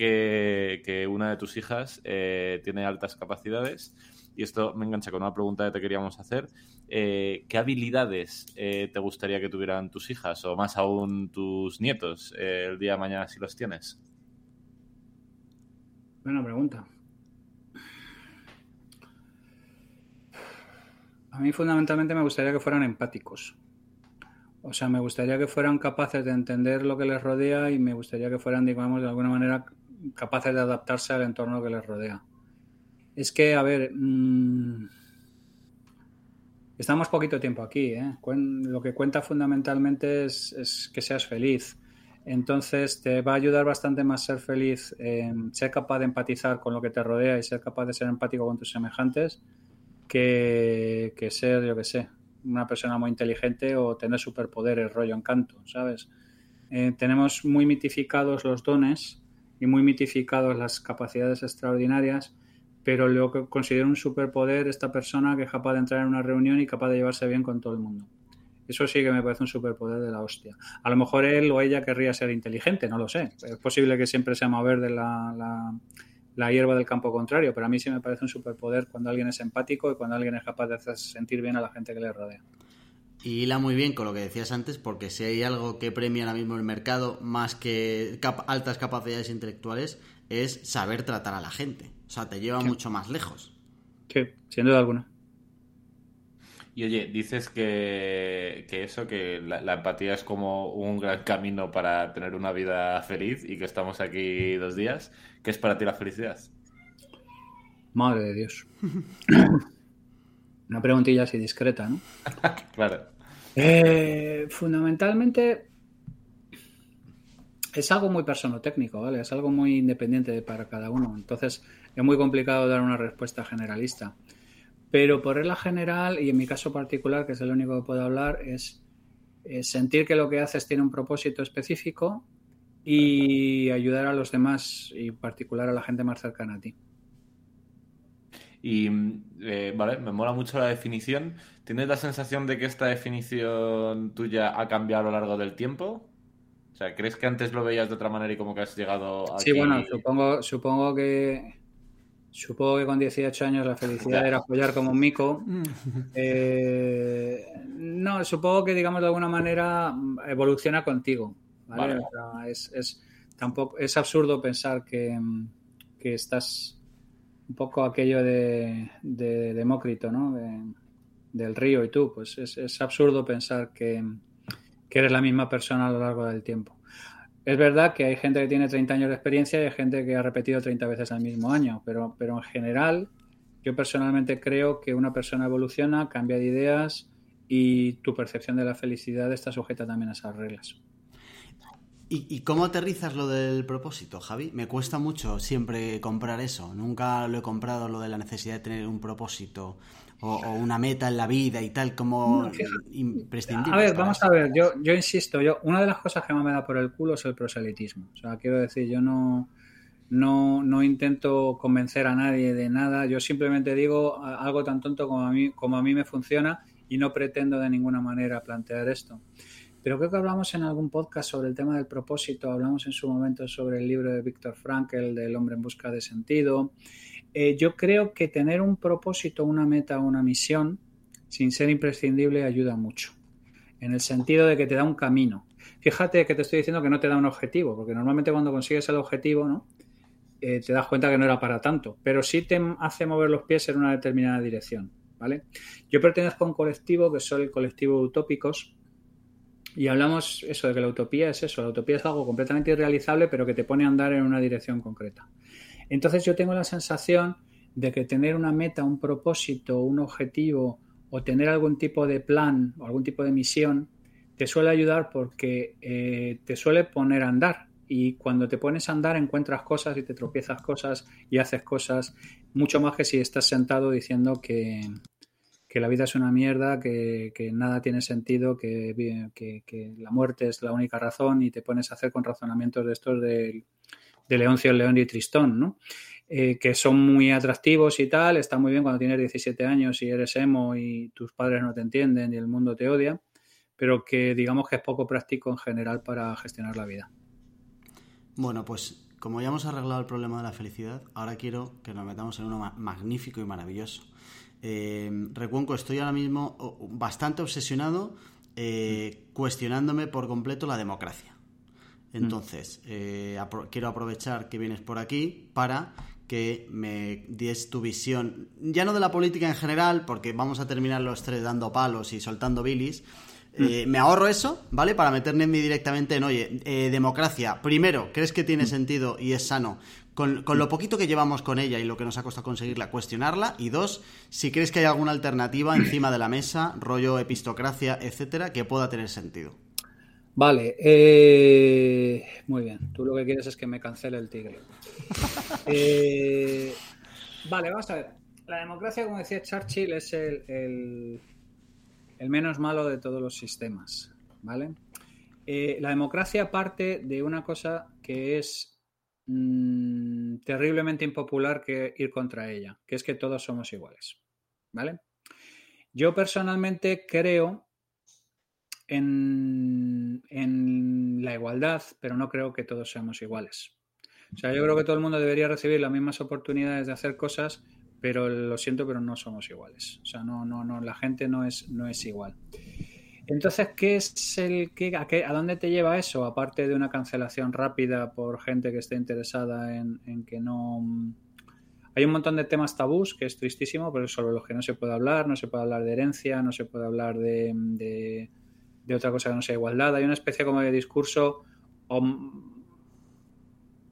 que, una de tus hijas eh, tiene altas capacidades y esto me engancha con una pregunta que te queríamos hacer. ¿Qué habilidades te gustaría que tuvieran tus hijas o más aún tus nietos el día de mañana si los tienes? Buena pregunta. A mí fundamentalmente me gustaría que fueran empáticos. O sea, me gustaría que fueran capaces de entender lo que les rodea y me gustaría que fueran, digamos, de alguna manera capaces de adaptarse al entorno que les rodea. Es que, a ver, mmm, estamos poquito tiempo aquí. ¿eh? Lo que cuenta fundamentalmente es, que seas feliz. Entonces te va a ayudar bastante más ser feliz, ser capaz de empatizar con lo que te rodea y ser capaz de ser empático con tus semejantes que, ser, yo que sé, una persona muy inteligente o tener superpoderes, rollo encanto, ¿sabes? Eh, tenemos muy mitificados los dones y muy mitificados las capacidades extraordinarias, pero lo que considero un superpoder esta persona que es capaz de entrar en una reunión y capaz de llevarse bien con todo el mundo. Eso sí que me parece un superpoder de la hostia. A lo mejor él o ella querría ser inteligente, no lo sé. Es posible que siempre sea mover de la la hierba del campo contrario, pero a mí sí me parece un superpoder cuando alguien es empático y cuando alguien es capaz de hacer sentir bien a la gente que le rodea. Y hila muy bien con lo que decías antes, porque si hay algo que premia ahora mismo el mercado más que altas capacidades intelectuales, es saber tratar a la gente. O sea, te lleva mucho más lejos. Sí, sin duda alguna. Y oye, dices que, eso, que la, empatía es como un gran camino para tener una vida feliz y que estamos aquí dos días. ¿Qué es para ti la felicidad? Madre de Dios. (coughs) Una preguntilla así discreta, ¿no? (laughs) claro. Eh, fundamentalmente es algo muy técnico, ¿vale? Es algo muy independiente para cada uno. Entonces es muy complicado dar una respuesta generalista. Pero por regla general, y en mi caso particular, que es el único que puedo hablar, es, sentir que lo que haces tiene un propósito específico y ayudar a los demás, y en particular a la gente más cercana a ti. Y, eh, vale, me mola mucho la definición. ¿Tienes la sensación de que esta definición tuya ha cambiado a lo largo del tiempo? O sea, ¿crees que antes lo veías de otra manera y como que has llegado a... Sí, bueno, supongo, supongo que Supongo que con 18 años la felicidad era apoyar como un mico. (laughs) Eh, no, supongo que, digamos, de alguna manera evoluciona contigo. es, tampoco, es absurdo pensar que, estás un poco aquello de, Demócrito, ¿no? del río y tú. Pues es, absurdo pensar que, eres la misma persona a lo largo del tiempo. Es verdad que hay gente que tiene 30 años de experiencia y hay gente que ha repetido 30 veces el mismo año, pero, pero en general yo personalmente creo que una persona evoluciona, cambia de ideas y tu percepción de la felicidad está sujeta también a esas reglas. ¿Y, cómo aterrizas lo del propósito, Javi? Me cuesta mucho siempre comprar eso. Nunca lo he comprado, lo de la necesidad de tener un propósito o, una meta en la vida y tal, como imprescindible. A ver, vamos a ver, yo, yo insisto, yo una de las cosas que más me da por el culo es el proselitismo. O sea, quiero decir, yo no, no, no intento convencer a nadie de nada, yo simplemente digo algo tan tonto como a mí, como a mí me funciona y no pretendo de ninguna manera plantear esto. Pero creo que hablamos en algún podcast sobre el tema del propósito, hablamos en su momento sobre el libro de Víctor Frankl, del hombre en busca de sentido. Eh, yo creo que tener un propósito, una meta, una misión, sin ser imprescindible, ayuda mucho. En el sentido de que te da un camino. Fíjate que te estoy diciendo que no te da un objetivo, porque normalmente cuando consigues el objetivo, ¿no? Eh, te das cuenta que no era para tanto, pero sí te hace mover los pies en una determinada dirección, ¿vale? Yo pertenezco a un colectivo que soy el colectivo Utópicos, y hablamos eso de que la utopía es eso, la utopía es algo completamente irrealizable, pero que te pone a andar en una dirección concreta. Entonces yo tengo la sensación de que tener una meta, un propósito, un objetivo o tener algún tipo de plan o algún tipo de misión te suele ayudar porque eh, te suele poner a andar. Y cuando te pones a andar encuentras cosas y te tropiezas cosas y haces cosas mucho más que si estás sentado diciendo que, que la vida es una mierda, que, nada tiene sentido, que, la muerte es la única razón y te pones a hacer con razonamientos de estos de, de Leoncio, León y Tristón, ¿no? Eh, que son muy atractivos y tal, está muy bien cuando tienes 17 años y eres emo y tus padres no te entienden y el mundo te odia, pero que digamos que es poco práctico en general para gestionar la vida. Bueno, pues como ya hemos arreglado el problema de la felicidad, ahora quiero que nos metamos en uno magnífico y maravilloso eh, Recuenco, estoy ahora mismo bastante obsesionado eh, cuestionándome por completo la democracia. Entonces, eh, quiero aprovechar que vienes por aquí para que me des tu visión, ya no de la política en general, porque vamos a terminar los tres dando palos y soltando bilis. Mm. me ahorro eso, ¿vale? Para meterme directamente en, oye, democracia, primero, ¿crees que tiene sentido y es sano con, lo poquito que llevamos con ella y lo que nos ha costado conseguirla, cuestionarla. Y dos, si crees que hay alguna alternativa encima de la mesa, rollo epistocracia, etcétera, que pueda tener sentido. Vale, eh, muy bien. Tú lo que quieres es que me cancele el tigre. (laughs) Eh, vale, vamos a ver. La democracia, como decía Churchill, es el, el, menos malo de todos los sistemas. ¿Vale? Eh, la democracia parte de una cosa que es Mm, terriblemente impopular que ir contra ella, que es que todos somos iguales. ¿Vale? Yo personalmente creo en, en la igualdad, pero no creo que todos seamos iguales. O sea, yo creo que todo el mundo debería recibir las mismas oportunidades de hacer cosas, pero lo siento, pero no somos iguales. O sea, no, no, no, la gente no es, no es igual. Entonces, ¿qué es el qué, a, qué, a, dónde te lleva eso? Aparte de una cancelación rápida por gente que esté interesada en, que no. Hay un montón de temas tabús que es tristísimo, pero sobre los que no se puede hablar, no se puede hablar de herencia, no se puede hablar de, de, otra cosa que no sea igualdad. Hay una especie como de discurso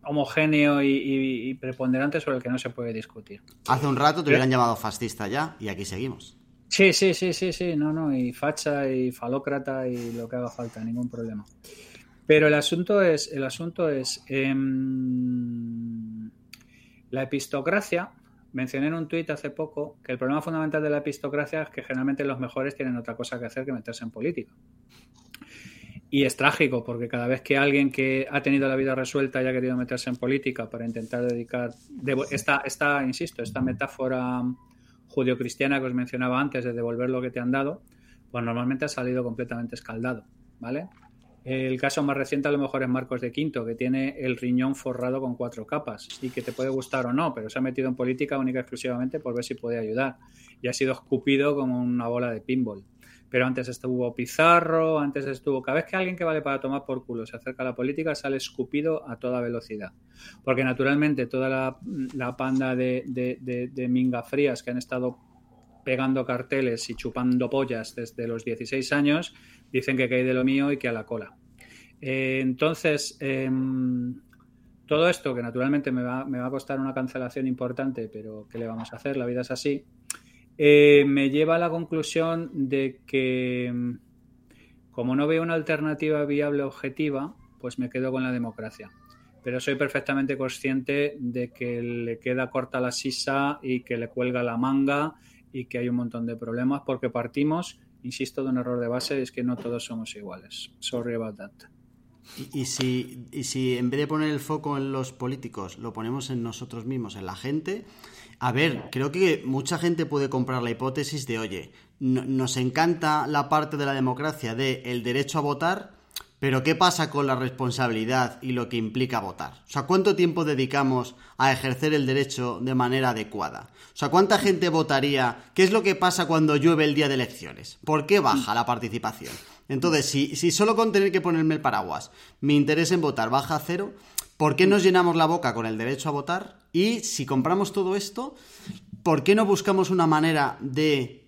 homogéneo y, preponderante sobre el que no se puede discutir. Hace un rato te hubieran llamado fascista ya y aquí seguimos. Sí, sí, sí, sí, sí, no, no, y facha y falócrata y lo que haga falta, ningún problema. Pero el asunto es, el asunto es em, la epistocracia. Mencioné en un tuit hace poco que el problema fundamental de la epistocracia es que generalmente los mejores tienen otra cosa que hacer que meterse en política. Y es trágico porque cada vez que alguien que ha tenido la vida resuelta y ha querido meterse en política para intentar dedicar esta, esta insisto, esta metáfora judio-cristiana que os mencionaba antes de devolver lo que te han dado, pues normalmente ha salido completamente escaldado, ¿vale? El caso más reciente a lo mejor es Marcos de Quinto, que tiene el riñón forrado con cuatro capas y que te puede gustar o no, pero se ha metido en política única y exclusivamente por ver si puede ayudar y ha sido escupido como una bola de pinball pero antes estuvo Pizarro, antes estuvo... Cada vez que alguien que vale para tomar por culo se acerca a la política, sale escupido a toda velocidad. Porque naturalmente toda la, panda de, de, de, minga frías que han estado pegando carteles y chupando pollas desde los 16 años, dicen que cae de lo mío y que a la cola. Eh, entonces, em, todo esto, que naturalmente me va, me va, a costar una cancelación importante, pero ¿qué le vamos a hacer? La vida es así. Eh, me lleva a la conclusión de que, como no veo una alternativa viable objetiva, pues me quedo con la democracia. Pero soy perfectamente consciente de que le queda corta la sisa y que le cuelga la manga y que hay un montón de problemas porque partimos, insisto, de un error de base, es que no todos somos iguales. Sorry about that. Y, si, y si en vez de poner el foco en los políticos, lo ponemos en nosotros mismos, en la gente, a ver, creo que mucha gente puede comprar la hipótesis de, oye, nos encanta la parte de la democracia de el derecho a votar, pero ¿qué pasa con la responsabilidad y lo que implica votar? O sea, ¿cuánto tiempo dedicamos a ejercer el derecho de manera adecuada? O sea, ¿cuánta gente votaría? ¿Qué es lo que pasa cuando llueve el día de elecciones? ¿Por qué baja la participación? Entonces, si, si solo con tener que ponerme el paraguas mi interés en votar baja a cero, ¿por qué nos llenamos la boca con el derecho a votar? Y si compramos todo esto, ¿por qué no buscamos una manera de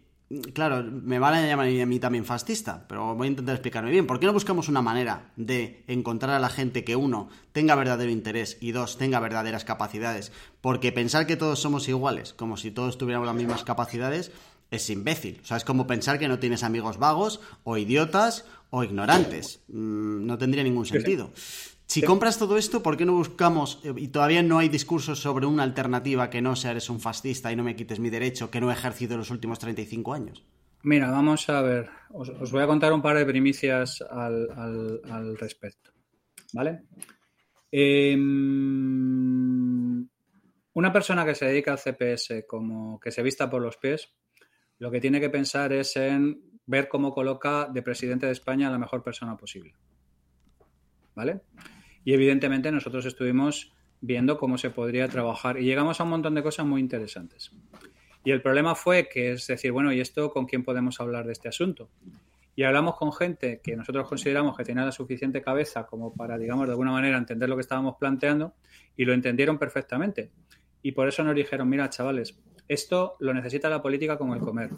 Claro, me van a llamar a mí también fascista, pero voy a intentar explicarme bien. ¿Por qué no buscamos una manera de encontrar a la gente que, uno, tenga verdadero interés y, dos, tenga verdaderas capacidades? Porque pensar que todos somos iguales, como si todos tuviéramos las mismas capacidades, es imbécil. O sea, es como pensar que no tienes amigos vagos o idiotas o ignorantes. Mm, no tendría ningún sentido. Si compras todo esto, ¿por qué no buscamos, eh, y todavía no hay discursos sobre una alternativa que no sea eres un fascista y no me quites mi derecho que no he ejercido en los últimos 35 años? Mira, vamos a ver, os, voy a contar un par de primicias al, respecto. ¿Vale? Em, una persona que se dedica al CPS como que se vista por los pies, lo que tiene que pensar es en ver cómo coloca de presidente de España a la mejor persona posible. ¿Vale? Y evidentemente nosotros estuvimos viendo cómo se podría trabajar y llegamos a un montón de cosas muy interesantes. Y el problema fue que es decir, bueno, ¿y esto con quién podemos hablar de este asunto? Y hablamos con gente que nosotros consideramos que tenía la suficiente cabeza como para, digamos, de alguna manera entender lo que estábamos planteando y lo entendieron perfectamente. Y por eso nos dijeron, mira, chavales, esto lo necesita la política como el comer,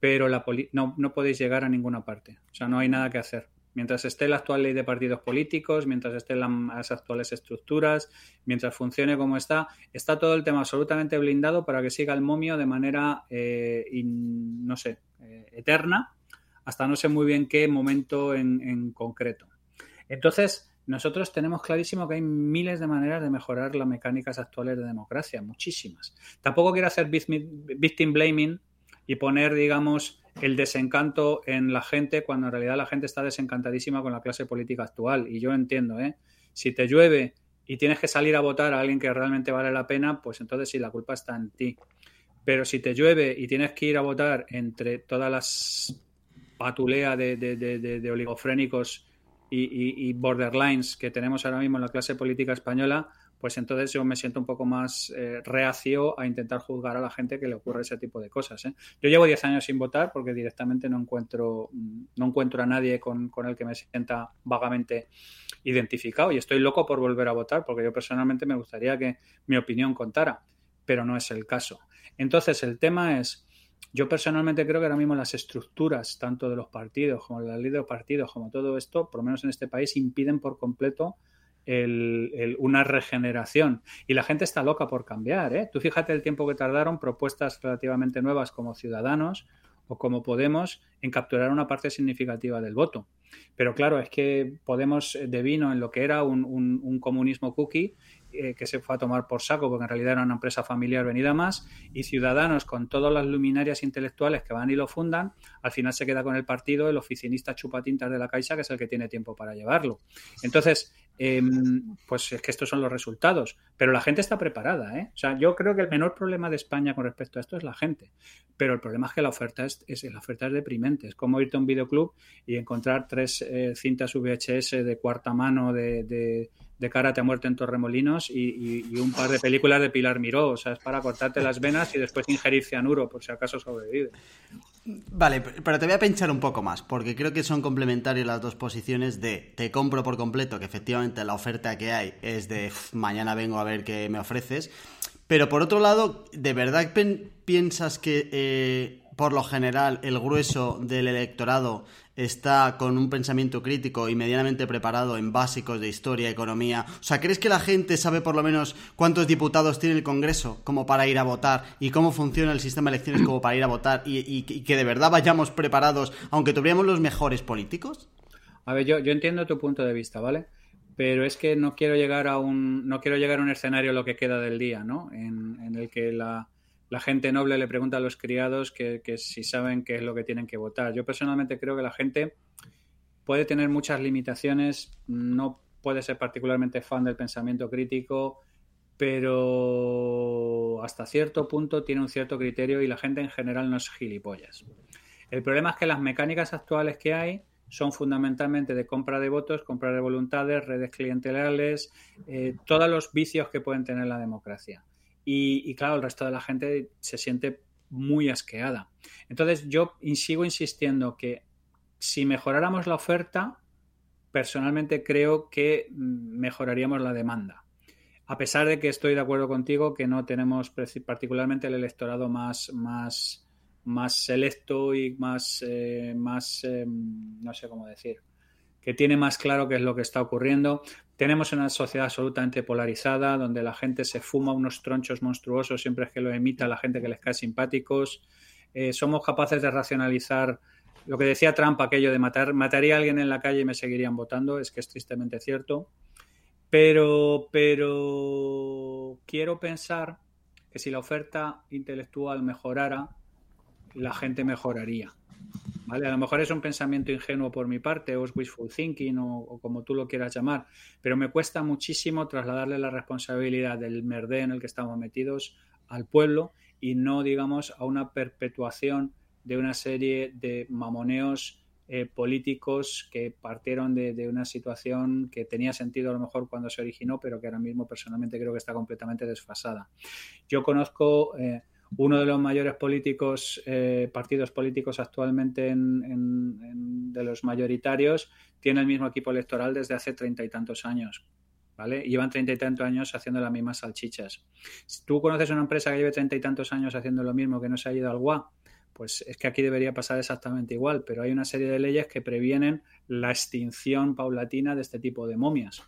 pero la no, no podéis llegar a ninguna parte. O sea, no hay nada que hacer. Mientras esté la actual ley de partidos políticos, mientras estén las actuales estructuras, mientras funcione como está, está todo el tema absolutamente blindado para que siga el momio de manera, eh, no sé, eh, eterna, hasta no sé muy bien qué momento en, concreto. Entonces, nosotros tenemos clarísimo que hay miles de maneras de mejorar las mecánicas actuales de democracia, muchísimas. Tampoco quiero hacer victim blaming y poner, digamos, el desencanto en la gente cuando en realidad la gente está desencantadísima con la clase política actual. Y yo entiendo, ¿eh? Si te llueve y tienes que salir a votar a alguien que realmente vale la pena, pues entonces sí, la culpa está en ti. Pero si te llueve y tienes que ir a votar entre todas las patuleas de, oligofrénicos y, y, borderlines que tenemos ahora mismo en la clase política española, pues entonces yo me siento un poco más eh, reacio a intentar juzgar a la gente que le ocurre ese tipo de cosas. ¿eh? Yo llevo 10 años sin votar porque directamente no encuentro, no encuentro a nadie con, el que me sienta vagamente identificado y estoy loco por volver a votar porque yo personalmente me gustaría que mi opinión contara, pero no es el caso. Entonces el tema es... Yo personalmente creo que ahora mismo las estructuras, tanto de los partidos como la ley de partidos, como todo esto, por lo menos en este país, impiden por completo una regeneración. Y la gente está loca por cambiar. ¿eh? Tú fíjate el tiempo que tardaron propuestas relativamente nuevas como Ciudadanos o como Podemos en capturar una parte significativa del voto. Pero claro, es que Podemos devino en lo que era un, un comunismo cookie eh, que se fue a tomar por saco, porque en realidad era una empresa familiar venida más, y Ciudadanos, con todas las luminarias intelectuales que van y lo fundan, al final se queda con el partido el oficinista chupatintas de la Caixa, que es el que tiene tiempo para llevarlo. Entonces, em, pues es que estos son los resultados, pero la gente está preparada. ¿eh? O sea, yo creo que el menor problema de España con respecto a esto es la gente, pero el problema es que la oferta es, la oferta es deprimente. Es como irte a un videoclub y encontrar tres eh, cintas VHS de cuarta mano de Karate a muerte en Torremolinos y, y, un par de películas de Pilar Miró. O sea, es para cortarte las venas y después ingerir cianuro, por si acaso sobrevive. Vale, pero te voy a pinchar un poco más, porque creo que son complementarias las dos posiciones de te compro por completo, que efectivamente la oferta que hay es de mañana vengo a ver qué me ofreces. Pero por otro lado, ¿de verdad piensas que eh, por lo general el grueso del electorado está con un pensamiento crítico y medianamente preparado en básicos de historia, economía. O sea, ¿crees que la gente sabe por lo menos cuántos diputados tiene el Congreso como para ir a votar y cómo funciona el sistema de elecciones como para ir a votar y, que de verdad vayamos preparados, aunque tuviéramos los mejores políticos? A ver, yo, yo entiendo tu punto de vista, ¿vale? pero es que no quiero llegar a un, no quiero llegar a un escenario lo que queda del día, ¿no? En, el que la, gente noble le pregunta a los criados que, que, si saben qué es lo que tienen que votar. Yo personalmente creo que la gente puede tener muchas limitaciones, no puede ser particularmente fan del pensamiento crítico, pero hasta cierto punto tiene un cierto criterio y la gente en general no es gilipollas. El problema es que las mecánicas actuales que hay son fundamentalmente de compra de votos, compra de voluntades, redes clientelares, eh, todos los vicios que pueden tener la democracia. Y, claro, el resto de la gente se siente muy asqueada. Entonces yo sigo insistiendo que si mejoráramos la oferta, personalmente creo que mm, mejoraríamos la demanda. A pesar de que estoy de acuerdo contigo que no tenemos particularmente el electorado más, más más selecto y más, eh, más em, no sé cómo decir, que tiene más claro qué es lo que está ocurriendo. Tenemos una sociedad absolutamente polarizada, donde la gente se fuma unos tronchos monstruosos siempre que lo emita la gente que les cae simpáticos. Eh, somos capaces de racionalizar lo que decía Trump, aquello de matar, mataría a alguien en la calle y me seguirían votando, es que es tristemente cierto. Pero, pero quiero pensar que si la oferta intelectual mejorara, la gente mejoraría. ¿Vale? A lo mejor es un pensamiento ingenuo por mi parte, o es wishful thinking, o, como tú lo quieras llamar, pero me cuesta muchísimo trasladarle la responsabilidad del merde en el que estamos metidos al pueblo y no, digamos, a una perpetuación de una serie de mamoneos eh, políticos que partieron de, una situación que tenía sentido a lo mejor cuando se originó, pero que ahora mismo personalmente creo que está completamente desfasada. Yo conozco eh, uno de los mayores políticos, eh, partidos políticos actualmente de los mayoritarios, tiene el mismo equipo electoral desde hace treinta y tantos años. ¿Vale? llevan treinta y tantos años haciendo las mismas salchichas. Si tú conoces una empresa que lleve treinta y tantos años haciendo lo mismo, que no se ha ido al GUA, pues es que aquí debería pasar exactamente igual, pero hay una serie de leyes que previenen la extinción paulatina de este tipo de momias.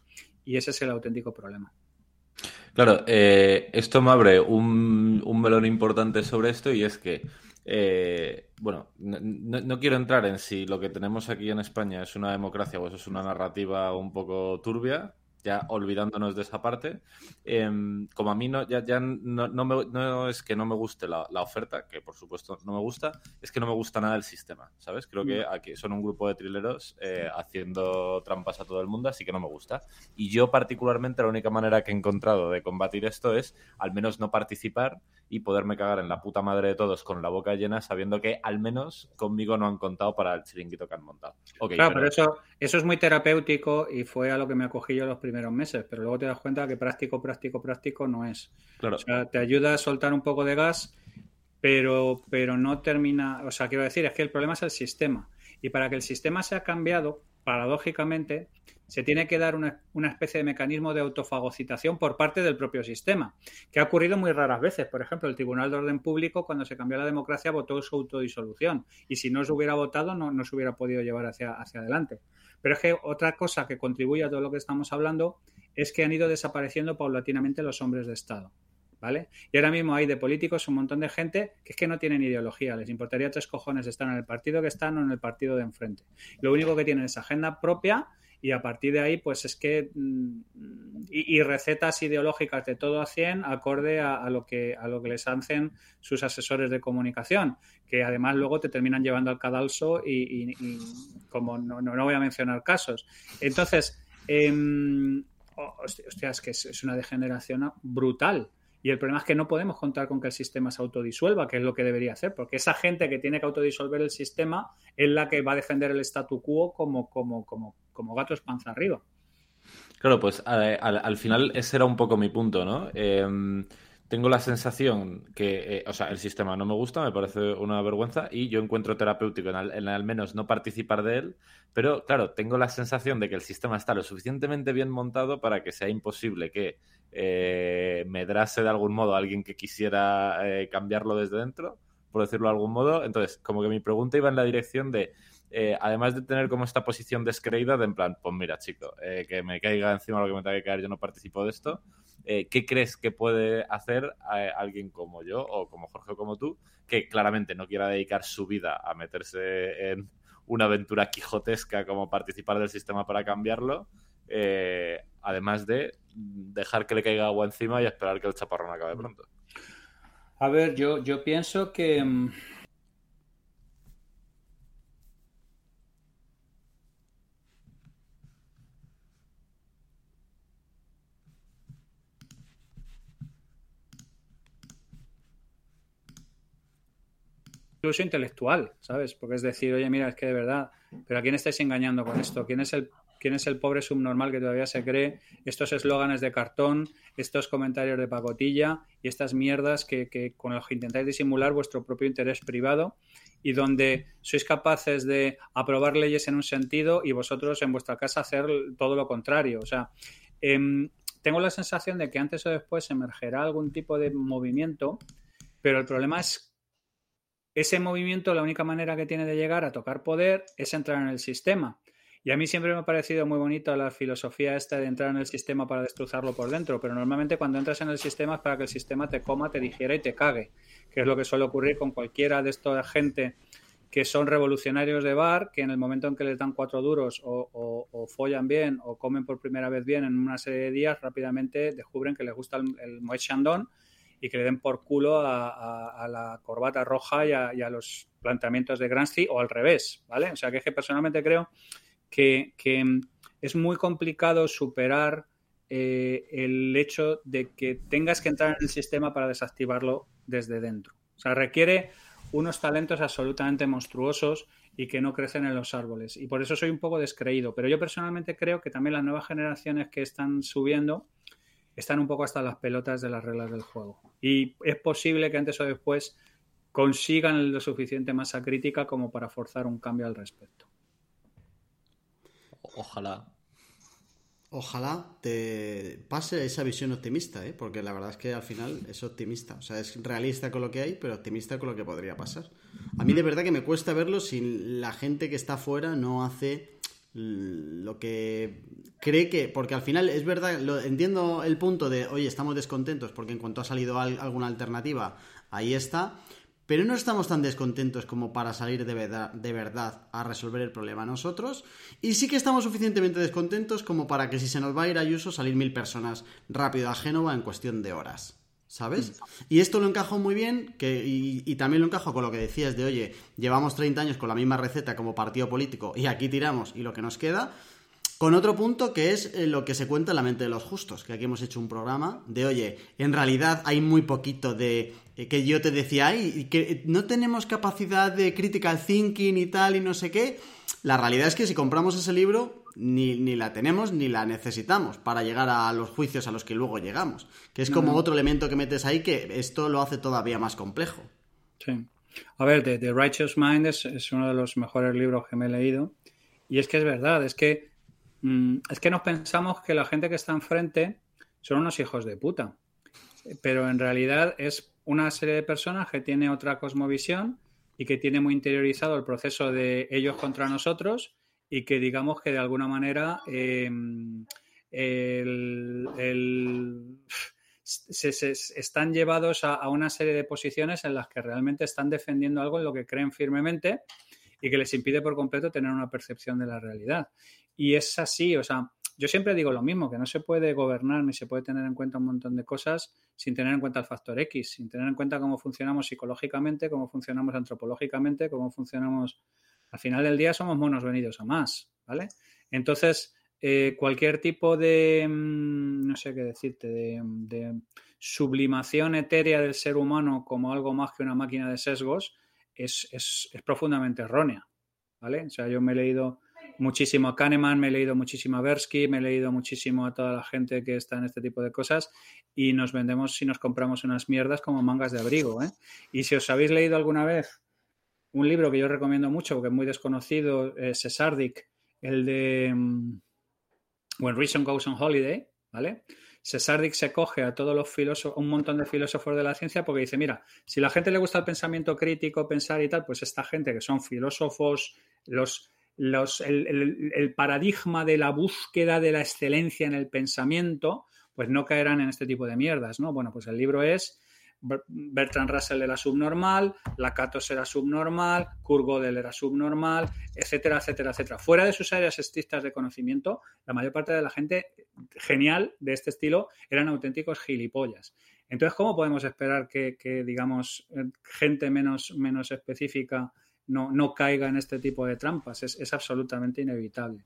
Y ese es el auténtico problema. Claro, eh, esto me abre un, un, melón importante sobre esto y es que, eh, bueno, no, quiero entrar en si lo que tenemos aquí en España es una democracia o eso es una narrativa un poco turbia, ya olvidándonos de esa parte, em, como a mí no, ya, ya no, no, es que no me guste la, oferta, que por supuesto no me gusta, es que no me gusta nada el sistema, ¿sabes? Creo que mm. aquí son un grupo de trileros eh, haciendo trampas a todo el mundo, así que no me gusta. Y yo particularmente la única manera que he encontrado de combatir esto es al menos no participar y poderme cagar en la puta madre de todos con la boca llena sabiendo que al menos conmigo no han contado para el chiringuito que han montado. claro, pero, eso, eso es muy terapéutico y fue a lo que me acogí yo los primeros meses, pero luego te das cuenta que práctico, práctico, práctico no es. Claro. O sea, te ayuda a soltar un poco de gas, pero, pero no termina, o sea, quiero decir, es que el problema es el sistema. Y para que el sistema sea cambiado, paradójicamente, se tiene que dar una, especie de mecanismo de autofagocitación por parte del propio sistema, que ha ocurrido muy raras veces. Por ejemplo, el Tribunal de Orden Público, cuando se cambió la democracia, votó su autodisolución. Y si no se hubiera votado, no, no se hubiera podido llevar hacia, hacia adelante. Pero es que otra cosa que contribuye a todo lo que estamos hablando es que han ido desapareciendo paulatinamente los hombres de Estado. ¿Vale? Y ahora mismo hay de políticos un montón de gente que es que no tienen ideología, les importaría tres cojones estar en el partido que están o en el partido de enfrente. Lo único que tienen es agenda propia y a partir de ahí, pues es que. Mm, y, recetas ideológicas de todo a 100 acorde a, lo que, a lo que les hacen sus asesores de comunicación, que además luego te terminan llevando al cadalso y, como no, no, voy a mencionar casos. Entonces, eh, hostia, es que es una degeneración brutal. Y el problema es que no podemos contar con que el sistema se autodisuelva, que es lo que debería hacer, porque esa gente que tiene que autodisolver el sistema es la que va a defender el statu quo como, como, como, como gatos panza arriba. Claro, pues al, final ese era un poco mi punto, ¿no? Em, tengo la sensación que, eh, o sea, el sistema no me gusta, me parece una vergüenza y yo encuentro terapéutico en al, menos no participar de él, pero claro, tengo la sensación de que el sistema está lo suficientemente bien montado para que sea imposible que eh, medrase de algún modo alguien que quisiera eh, cambiarlo desde dentro, por decirlo de algún modo. Entonces, como que mi pregunta iba en la dirección de eh, además de tener como esta posición descreída de en plan, pues mira, chico, eh, que me caiga encima lo que me tenga que caer, yo no participo de esto, eh, ¿qué crees que puede hacer alguien como yo o como Jorge o como tú, que claramente no quiera dedicar su vida a meterse en una aventura quijotesca como participar del sistema para cambiarlo? además de dejar que le caiga agua encima y esperar que el chaparrón acabe pronto. A ver, yo, yo pienso que... incluso intelectual, ¿sabes? Porque es decir, oye, mira, es que de verdad, pero ¿a quién estáis engañando con esto? ¿Quién es el, quién es el pobre subnormal que todavía se cree estos eslóganes de cartón, estos comentarios de pacotilla y estas mierdas que, con los que intentáis disimular vuestro propio interés privado y donde sois capaces de aprobar leyes en un sentido y vosotros en vuestra casa hacer todo lo contrario? O sea, em, tengo la sensación de que antes o después emergerá algún tipo de movimiento, pero el problema es ese movimiento, la única manera que tiene de llegar a tocar poder es entrar en el sistema. Y a mí siempre me ha parecido muy bonita la filosofía esta de entrar en el sistema para destrozarlo por dentro, pero normalmente cuando entras en el sistema es para que el sistema te coma, te digiera y te cague, que es lo que suele ocurrir con cualquiera de esta gente que son revolucionarios de bar, que en el momento en que les dan cuatro duros o, follan bien o comen por primera vez bien en una serie de días, rápidamente descubren que les gusta el, el Moet y que le den por culo a, la corbata roja y a, los planteamientos de Gramsci o al revés, ¿vale? O sea, que es que personalmente creo que, es muy complicado superar eh, el hecho de que tengas que entrar en el sistema para desactivarlo desde dentro. O sea, requiere unos talentos absolutamente monstruosos y que no crecen en los árboles. Y por eso soy un poco descreído. Pero yo personalmente creo que también las nuevas generaciones que están subiendo están un poco hasta las pelotas de las reglas del juego. Y es posible que antes o después consigan lo suficiente masa crítica como para forzar un cambio al respecto. Ojalá. Ojalá te pase esa visión optimista, ¿eh? porque la verdad es que al final es optimista. O sea, es realista con lo que hay, pero optimista con lo que podría pasar. A mí de verdad que me cuesta verlo si la gente que está fuera no hace lo que cree que, porque al final es verdad, lo, entiendo el punto de, oye, estamos descontentos porque en cuanto ha salido alguna alternativa, ahí está, pero no estamos tan descontentos como para salir de verdad, de verdad a resolver el problema nosotros, y sí que estamos suficientemente descontentos como para que si se nos va a ir a Ayuso salir mil personas rápido a Génova en cuestión de horas. ¿Sabes? Mm. Y esto lo encajo muy bien, que, y, también lo encajo con lo que decías de, oye, llevamos 30 años con la misma receta como partido político y aquí tiramos y lo que nos queda, con otro punto que es eh, lo que se cuenta en la mente de los justos, que aquí hemos hecho un programa de, oye, en realidad hay muy poquito de eh, que yo te decía, ay, que no tenemos capacidad de critical thinking y tal y no sé qué. La realidad es que si compramos ese libro, ni, ni, la tenemos ni la necesitamos para llegar a los juicios a los que luego llegamos. Que es como otro elemento que metes ahí que esto lo hace todavía más complejo. Sí. A ver, The, Righteous Mind es, uno de los mejores libros que me he leído. Y es que es verdad, es que, mm, es que nos pensamos que la gente que está enfrente son unos hijos de puta. Pero en realidad es una serie de personas que tiene otra cosmovisión y que tiene muy interiorizado el proceso de ellos contra nosotros y que digamos que de alguna manera em, se, están llevados a, una serie de posiciones en las que realmente están defendiendo algo en lo que creen firmemente y que les impide por completo tener una percepción de la realidad. Y es así, o sea, yo siempre digo lo mismo, que no se puede gobernar ni se puede tener en cuenta un montón de cosas sin tener en cuenta el factor X, sin tener en cuenta cómo funcionamos psicológicamente, cómo funcionamos antropológicamente, cómo funcionamos al final del día somos monos venidos a más, ¿vale? Entonces, eh, cualquier tipo de, mm, no sé qué decirte, de, sublimación etérea del ser humano como algo más que una máquina de sesgos es, profundamente errónea, ¿vale? O sea, yo me he leído muchísimo a Kahneman, me he leído muchísimo a Bersky, me he leído muchísimo a toda la gente que está en este tipo de cosas y nos vendemos si nos compramos unas mierdas como mangas de abrigo. ¿eh? Y si os habéis leído alguna vez un libro que yo recomiendo mucho, porque es muy desconocido, es Cesardic, el de mm, When Reason Goes on Holiday, ¿vale? Cesardic se coge a todos los filósofos, un montón de filósofos de la ciencia, porque dice, mira, si la gente le gusta el pensamiento crítico, pensar y tal, pues esta gente que son filósofos, los, los, el, el paradigma de la búsqueda de la excelencia en el pensamiento, pues no caerán en este tipo de mierdas, ¿no? Bueno, pues el libro es Bertrand Russell era subnormal, Lakatos era subnormal, Kurt Gödel era subnormal, etcétera, etcétera, etcétera. Fuera de sus áreas estrictas de conocimiento, la mayor parte de la gente genial de este estilo eran auténticos gilipollas. Entonces, ¿cómo podemos esperar que, digamos, gente menos, menos específica no, no, caiga en este tipo de trampas? Es, es absolutamente inevitable.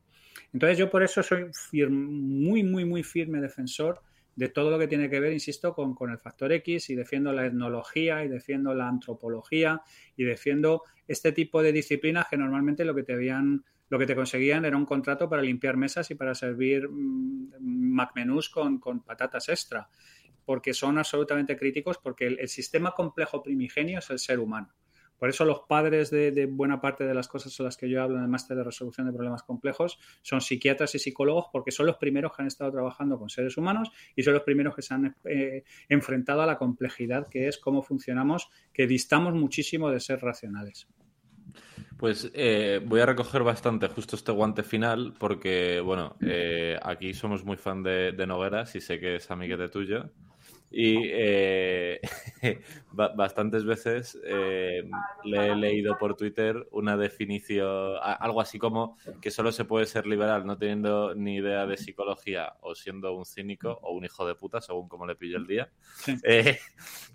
Entonces, yo por eso soy muy, muy, muy firme defensor de todo lo que tiene que ver, insisto, con, con, el factor X y defiendo la etnología y defiendo la antropología y defiendo este tipo de disciplinas que normalmente lo que te habían lo que te conseguían era un contrato para limpiar mesas y para servir mmm, McMenús con, con, patatas extra, porque son absolutamente críticos, porque el, el sistema complejo primigenio es el ser humano. Por eso los padres de, buena parte de las cosas en las que yo hablo en el máster de resolución de problemas complejos son psiquiatras y psicólogos porque son los primeros que han estado trabajando con seres humanos y son los primeros que se han eh, enfrentado a la complejidad que es cómo funcionamos, que distamos muchísimo de ser racionales. Pues eh, voy a recoger bastante justo este guante final porque, bueno, eh, aquí somos muy fan de, de Nogueras y sé que es amiguete tuyo. Y eh, (laughs) bastantes veces eh, le he leído por Twitter una definición, algo así como que solo se puede ser liberal no teniendo ni idea de psicología o siendo un cínico o un hijo de puta, según como le pillo el día. Sí. (laughs)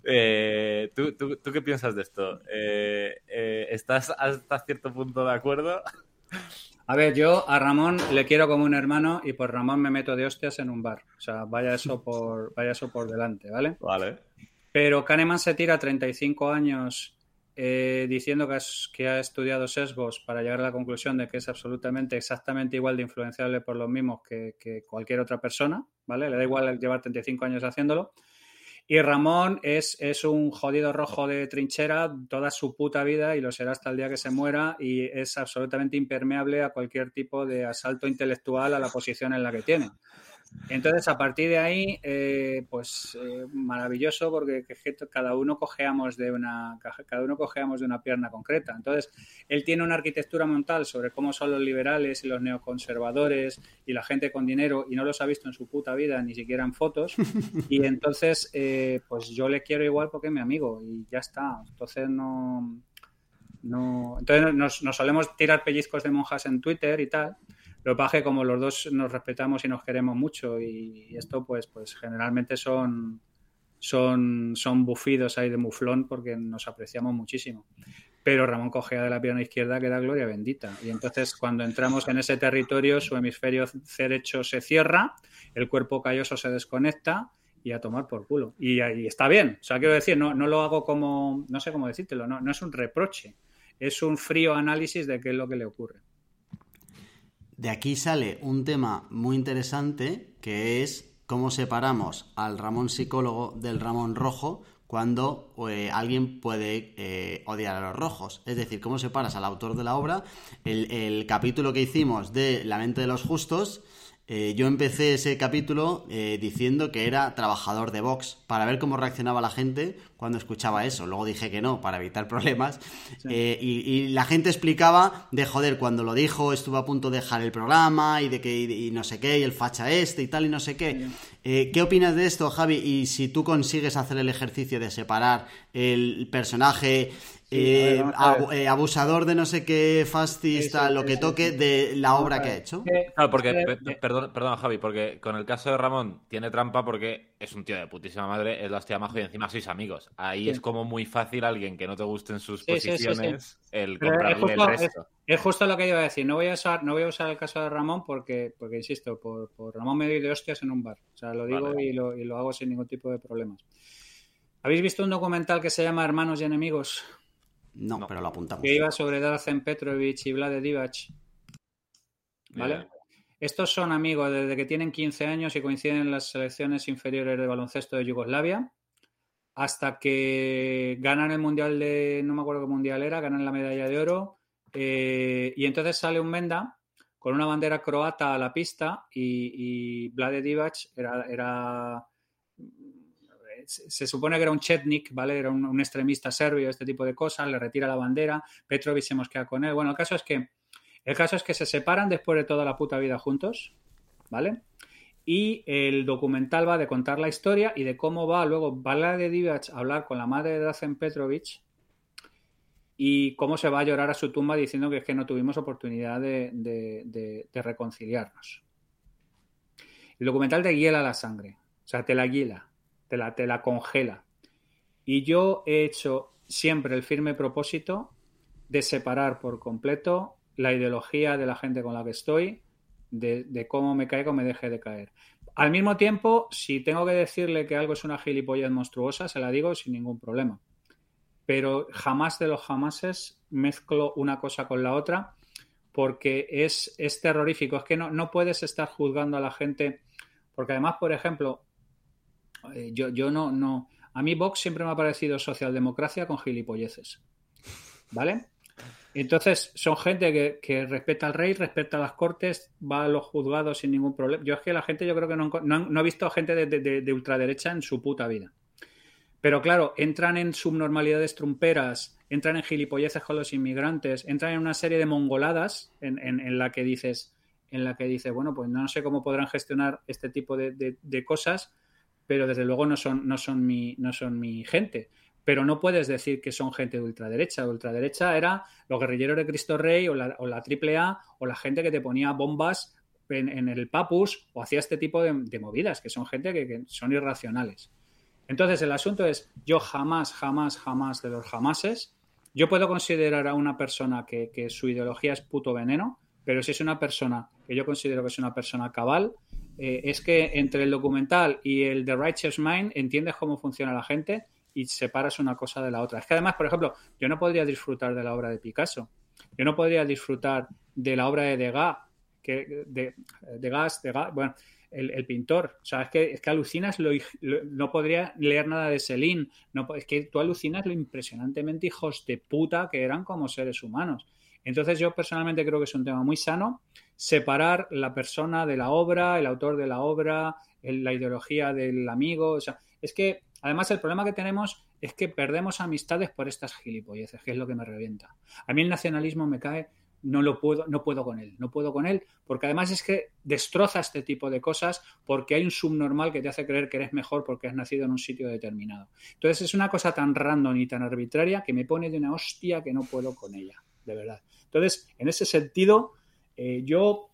Eh, ¿tú, tú, ¿tú, qué piensas de esto? ¿Estás hasta cierto punto de acuerdo? A ver, yo a Ramón le quiero como un hermano y por Ramón me meto de hostias en un bar. O sea, vaya eso (laughs) por, vaya eso por delante, ¿vale? Vale. Pero Kahneman se tira 35 años eh, diciendo que, que, ha estudiado sesgos para llegar a la conclusión de que es absolutamente, exactamente igual de influenciable por los mismos que, que cualquier otra persona, ¿vale? Le da igual llevar 35 años haciéndolo. Y Ramón es, es, un jodido rojo de trinchera toda su puta vida y lo será hasta el día que se muera y es absolutamente impermeable a cualquier tipo de asalto intelectual a la posición en la que tiene. Entonces, a partir de ahí, eh, pues eh, maravilloso porque cada uno cojeamos de una cada uno cojeamos de una pierna concreta. Entonces, él tiene una arquitectura mental sobre cómo son los liberales y los neoconservadores y la gente con dinero y no los ha visto en su puta vida ni siquiera en fotos. (laughs) Y entonces, eh, pues yo le quiero igual porque es mi amigo y ya está. Entonces no no entonces nos, nos solemos tirar pellizcos de monjas en Twitter y tal. Lo que pasa es que como los dos nos respetamos y nos queremos mucho y esto pues, pues generalmente son, son, son bufidos ahí de muflón porque nos apreciamos muchísimo. Pero Ramón cogea de la pierna izquierda que da gloria bendita. Y entonces cuando entramos en ese territorio su hemisferio derecho se cierra, el cuerpo calloso se desconecta y a tomar por culo. Y, y está bien. O sea, quiero decir, no, no lo hago como, no sé cómo decírtelo, no, no es un reproche. Es un frío análisis de qué es lo que le ocurre. De aquí sale un tema muy interesante que es cómo separamos al Ramón psicólogo del Ramón rojo cuando eh, alguien puede eh, odiar a los rojos. Es decir, cómo separas al autor de la obra. El, el capítulo que hicimos de La mente de los justos eh, yo empecé ese capítulo eh, diciendo que era trabajador de Vox para ver cómo reaccionaba la gente cuando escuchaba eso. Luego dije que no, para evitar (laughs) problemas. Sí. Eh, y, y, la gente explicaba de joder, cuando lo dijo estuvo a punto de dejar el programa y de que y, y no sé qué, y el facha este y tal y no sé qué. Sí. ¿Qué opinas de esto, Javi? Y si tú consigues hacer el ejercicio de separar el personaje eh, ab eh, abusador de no sé qué fascista, sí, sí, lo que toque de la obra que ha hecho. Claro, porque, perdón, perdón, Javi, porque con el caso de Ramón tiene trampa porque es un tío de putísima madre, es la hostia majo y encima sois amigos. Ahí es como muy fácil a alguien que no te gusten sus posiciones el comprarle el resto. Es, es, justo lo que iba a decir. No voy a usar, no voy a usar el caso de Ramón porque, porque insisto, por, por Ramón me doy de hostias en un bar. O sea, lo digo vale. y, lo, y lo hago sin ningún tipo de problemas. ¿Habéis visto un documental que se llama Hermanos y Enemigos? No, no, pero lo apuntamos. Que iba sobre Drazen Petrovic y Vlade Divac. ¿Vale? Estos son amigos desde que tienen 15 años y coinciden en las selecciones inferiores de baloncesto de Yugoslavia hasta que ganan el mundial de, no me acuerdo qué mundial era, ganan la medalla de oro eh, y entonces sale un Menda con una bandera croata a la pista y, y Vlade Divac era, era se supone que era un chetnik, ¿vale? Era un, extremista serbio, este tipo de cosas, le retira la bandera, Petrovic se mosquea con él. Bueno, el caso es que el caso es que se separan después de toda la puta vida juntos, ¿vale? y el documental va de contar la historia y de cómo va luego Vala de Divac a hablar con la madre de Drazen Petrovich y cómo se va a llorar a su tumba diciendo que es que no tuvimos oportunidad de, reconciliarnos. El documental te hiela la sangre, o sea, te la hiela, te la, congela. Y yo he hecho siempre el firme propósito de separar por completo la ideología de la gente con la que estoy de, cómo me caigo o me deje de caer. Al mismo tiempo, si tengo que decirle que algo es una gilipollez monstruosa, se la digo sin ningún problema. Pero jamás de los jamases mezclo una cosa con la otra porque es, es terrorífico. Es que no, no puedes estar juzgando a la gente. Porque además, por ejemplo, eh, yo, no, no. A mí Vox siempre me ha parecido socialdemocracia con gilipolleces. ¿Vale? Entonces, son gente que, respeta al rey, respeta a las cortes, va a los juzgados sin ningún problema. Yo es que la gente, yo creo que no, no, he visto gente de, ultraderecha en su puta vida. Pero claro, entran en subnormalidades trumperas, entran en gilipolleces con los inmigrantes, entran en una serie de mongoladas en, la que dices, en la que dices, bueno, pues no sé cómo podrán gestionar este tipo de, cosas, pero desde luego no son, no son mi, no son mi gente pero no puedes decir que son gente de ultraderecha. ultraderecha era los guerrilleros de Cristo Rey o la, o la AAA o la gente que te ponía bombas en, el papus o hacía este tipo de, movidas, que son gente que, son irracionales. Entonces, el asunto es, yo jamás, jamás, jamás de los jamases, yo puedo considerar a una persona que, su ideología es puto veneno, pero si es una persona que yo considero que es una persona cabal, eh, es que entre el documental y el The Righteous Mind entiendes cómo funciona la gente y separas una cosa de la otra. Es que además, por ejemplo, yo no podría disfrutar de la obra de Picasso, yo no podría disfrutar de la obra de Degas, que, de, Degas, Degas, bueno, el, pintor. O es que, es que alucinas, lo, no podría leer nada de Celine, no, es que tú alucinas lo impresionantemente hijos de puta que eran como seres humanos. Entonces yo personalmente creo que es un tema muy sano separar la persona de la obra, el autor de la obra, la ideología del amigo. O sea, es que Además, el problema que tenemos es que perdemos amistades por estas gilipolleces, que es lo que me revienta. A mí el nacionalismo me cae, no lo puedo, no puedo con él, no puedo con él, porque además es que destroza este tipo de cosas porque hay un subnormal que te hace creer que eres mejor porque has nacido en un sitio determinado. Entonces es una cosa tan random y tan arbitraria que me pone de una hostia que no puedo con ella, de verdad. Entonces, en ese sentido, eh, yo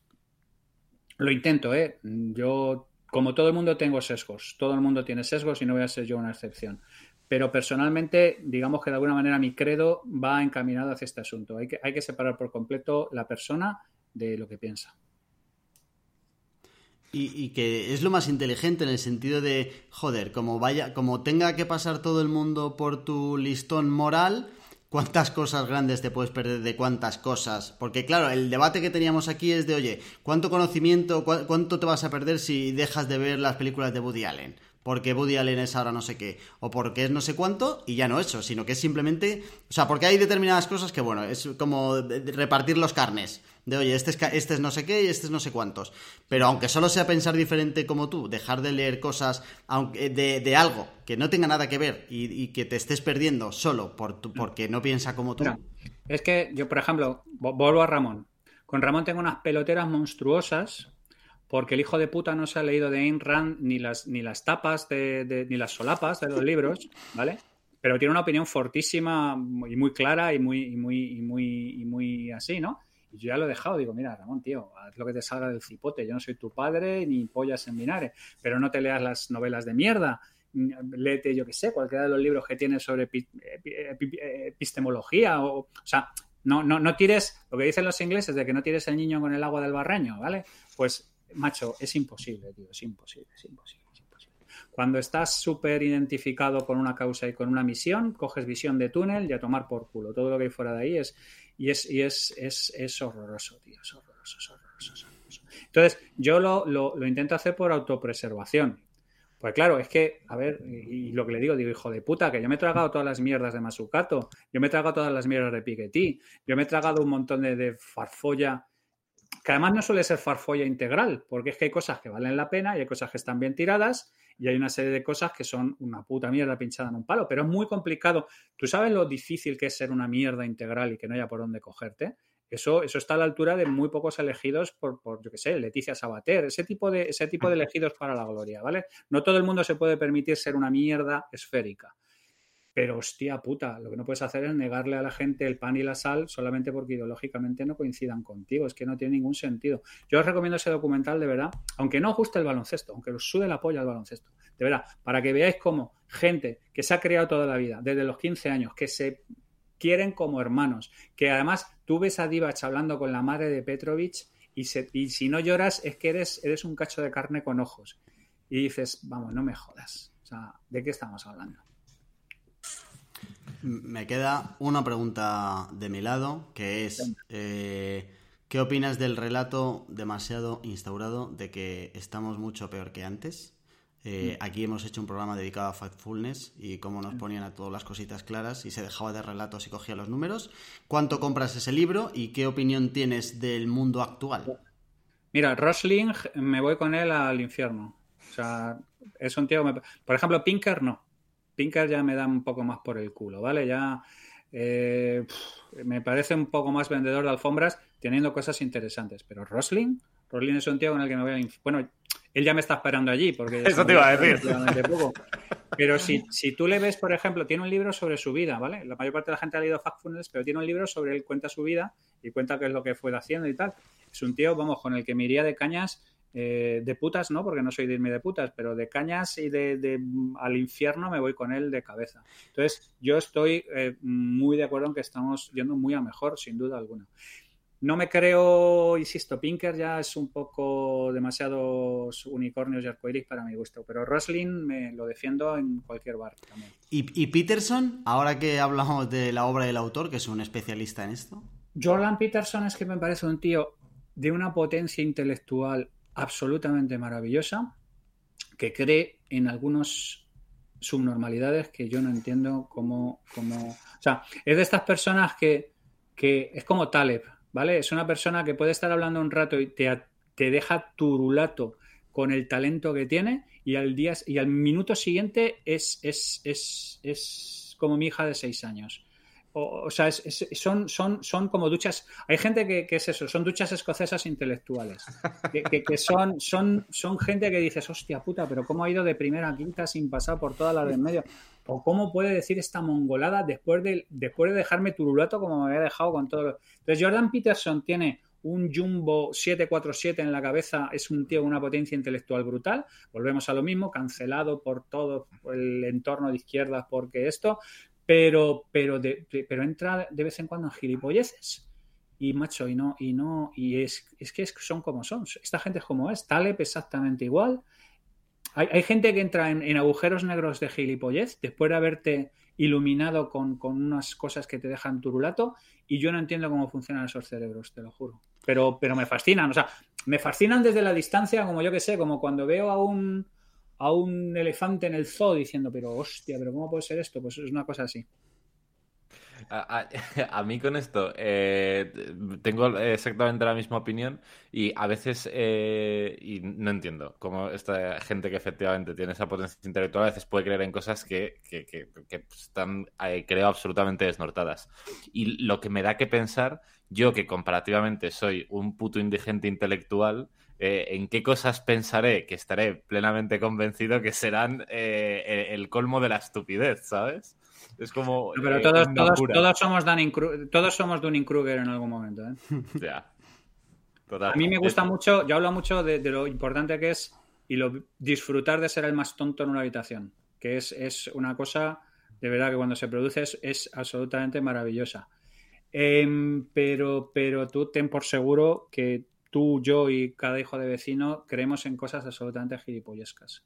lo intento, ¿eh? Yo como todo el mundo tengo sesgos, todo el mundo tiene sesgos y no voy a ser yo una excepción. Pero personalmente, digamos que de alguna manera mi credo va encaminado hacia este asunto. Hay que, hay que separar por completo la persona de lo que piensa. Y, que es lo más inteligente en el sentido de, joder, como vaya, como tenga que pasar todo el mundo por tu listón moral, cuántas cosas grandes te puedes perder de cuántas cosas. Porque claro, el debate que teníamos aquí es de, oye, ¿cuánto conocimiento, cuánto te vas a perder si dejas de ver las películas de Woody Allen? Porque Woody Allen es ahora no sé qué, o porque es no sé cuánto, y ya no eso, sino que es simplemente, o sea, porque hay determinadas cosas que, bueno, es como repartir los carnes, de oye, este es, este es no sé qué y este es no sé cuántos, pero aunque solo sea pensar diferente como tú, dejar de leer cosas aunque, de, algo que no tenga nada que ver y, que te estés perdiendo solo por porque no piensa como tú. es que yo, por ejemplo, vuelvo a Ramón. Con Ramón tengo unas peloteras monstruosas porque el hijo de puta no se ha leído de Ayn Rand ni las, ni las tapas de, ni las solapas de los libros, ¿vale? Pero tiene una opinión fortísima y muy clara y muy, muy, y muy, y muy así, ¿no? Y yo ya lo he dejado, digo, mira, Ramón, tío, haz lo que te salga del cipote, yo no soy tu padre ni pollas en vinagre, pero no te leas las novelas de mierda, léete, yo qué sé, cualquiera de los libros que tienes sobre epistemología, o, o sea, no, no, no tires, lo que dicen los ingleses de que no tires el niño con el agua del barreño, ¿vale? Pues macho, es imposible, tío, es imposible, es imposible, imposible. Cuando estás súper identificado con una causa y con una misión, coges visión de túnel y a tomar por culo. Todo lo que hay fuera de ahí es, y es, y es, es, es horroroso, tío, es horroroso, es horroroso, es horroroso. Entonces, yo lo, lo, lo intento hacer por autopreservación. Pues claro, es que, a ver, y, lo que le digo, digo, hijo de puta, que yo me he tragado todas las mierdas de Masukato, yo me he tragado todas las mierdas de Piketty, yo me he tragado un montón de, de farfolla que además no suele ser farfolla integral, porque es que hay cosas que valen la pena y hay cosas que están bien tiradas y hay una serie de cosas que son una puta mierda pinchada en un palo, pero es muy complicado. ¿Tú sabes lo difícil que es ser una mierda integral y que no haya por dónde cogerte? Eso, eso está a la altura de muy pocos elegidos por, por yo qué sé, Leticia Sabater, ese tipo, de, ese tipo de elegidos para la gloria, ¿vale? No todo el mundo se puede permitir ser una mierda esférica. Pero hostia puta, lo que no puedes hacer es negarle a la gente el pan y la sal solamente porque ideológicamente no coincidan contigo. Es que no tiene ningún sentido. Yo os recomiendo ese documental de verdad, aunque no os guste el baloncesto, aunque os sude la polla al baloncesto. De verdad, para que veáis cómo gente que se ha criado toda la vida, desde los 15 años, que se quieren como hermanos. Que además tú ves a Divac hablando con la madre de Petrovic y, si no lloras es que eres, eres un cacho de carne con ojos. Y dices, vamos, no me jodas. O sea, ¿de qué estamos hablando? Me queda una pregunta de mi lado, que es, eh, ¿qué opinas del relato demasiado instaurado de que estamos mucho peor que antes? Eh, aquí hemos hecho un programa dedicado a Factfulness y cómo nos ponían a todas las cositas claras y se dejaba de relatos y cogía los números. ¿Cuánto compras ese libro y qué opinión tienes del mundo actual? Mira, Rosling, me voy con él al infierno. O sea, es un tío. Por ejemplo, Pinker no. Pinker ya me da un poco más por el culo, ¿vale? Ya eh, me parece un poco más vendedor de alfombras teniendo cosas interesantes. Pero Rosling, Rosling es un tío con el que me voy a. Bueno, él ya me está esperando allí. Porque (laughs) Eso te iba a decir. (laughs) Pero si, si, tú le ves, por ejemplo, tiene un libro sobre su vida, ¿vale? La mayor parte de la gente ha leído Factfulness, pero tiene un libro sobre él, cuenta su vida y cuenta qué es lo que fue haciendo y tal. Es un tío, vamos, con el que me iría de cañas, eh, de putas, ¿no? Porque no soy de irme de putas, pero de cañas y de, al infierno me voy con él de cabeza. Entonces, yo estoy eh, muy de acuerdo en que estamos yendo muy a mejor, sin duda alguna. No me creo, insisto, Pinker ya es un poco demasiados unicornios y arcoiris para mi gusto, pero Roslin me lo defiendo en cualquier bar también. ¿Y, Peterson, ahora que hablamos de la obra del autor, que es un especialista en esto? Jordan Peterson es que me parece un tío de una potencia intelectual absolutamente maravillosa, que cree en algunas subnormalidades que yo no entiendo cómo, cómo... O sea, es de estas personas que, que es como Taleb, ¿vale? Es una persona que puede estar hablando un rato y te, te deja turulato con el talento que tiene y al día y al minuto siguiente es, es, es, es como mi hija de seis años. O, sea, son, son, son como duchas. Hay gente que, es eso, son duchas escocesas intelectuales. Que, son, son, son gente que dices, hostia puta, pero ¿cómo ha ido de primera a quinta sin pasar por todas las de en medio? ¿O cómo puede decir esta mongolada después de, después de dejarme turulato como me había dejado con todo? Entonces, Jordan Peterson tiene un Jumbo 747 en la cabeza, es un tío con una potencia intelectual brutal. Volvemos a lo mismo, cancelado por todo el entorno de izquierdas porque esto, pero, pero, pero entra de vez en cuando en gilipolleces. Y macho, y no, y no, y es, es que son como son. Esta gente es como es. Taleb exactamente igual. Hay, gente que entra en, agujeros negros de gilipollez después de haberte iluminado con, unas cosas que te dejan turulato y yo no entiendo cómo funcionan esos cerebros, te lo juro. Pero, pero me fascinan, o sea, me fascinan desde la distancia, como yo que sé, como cuando veo a un, a un elefante en el zoo diciendo, pero hostia, pero ¿cómo puede ser esto? Pues es una cosa así. (laughs) A, mí con esto eh, tengo exactamente la misma opinión y a veces eh, y no entiendo cómo esta gente que efectivamente tiene esa potencia intelectual a veces puede creer en cosas que, están, eh, creo, absolutamente desnortadas. Y lo que me da que pensar, yo que comparativamente soy un puto indigente intelectual, en qué cosas pensaré que estaré plenamente convencido que serán el colmo de la estupidez, ¿sabes? Es como. pero eh, todos, todos, somos todos somos Dunning Kruger en algún momento. ¿eh? (laughs) Ya. A mí me gusta mucho, yo hablo mucho de, lo importante que es y lo disfrutar de ser el más tonto en una habitación. Que es, es una cosa, de verdad, que cuando se produce es, absolutamente maravillosa. Em, pero, pero tú ten por seguro que tú, yo y cada hijo de vecino creemos en cosas absolutamente gilipollescas.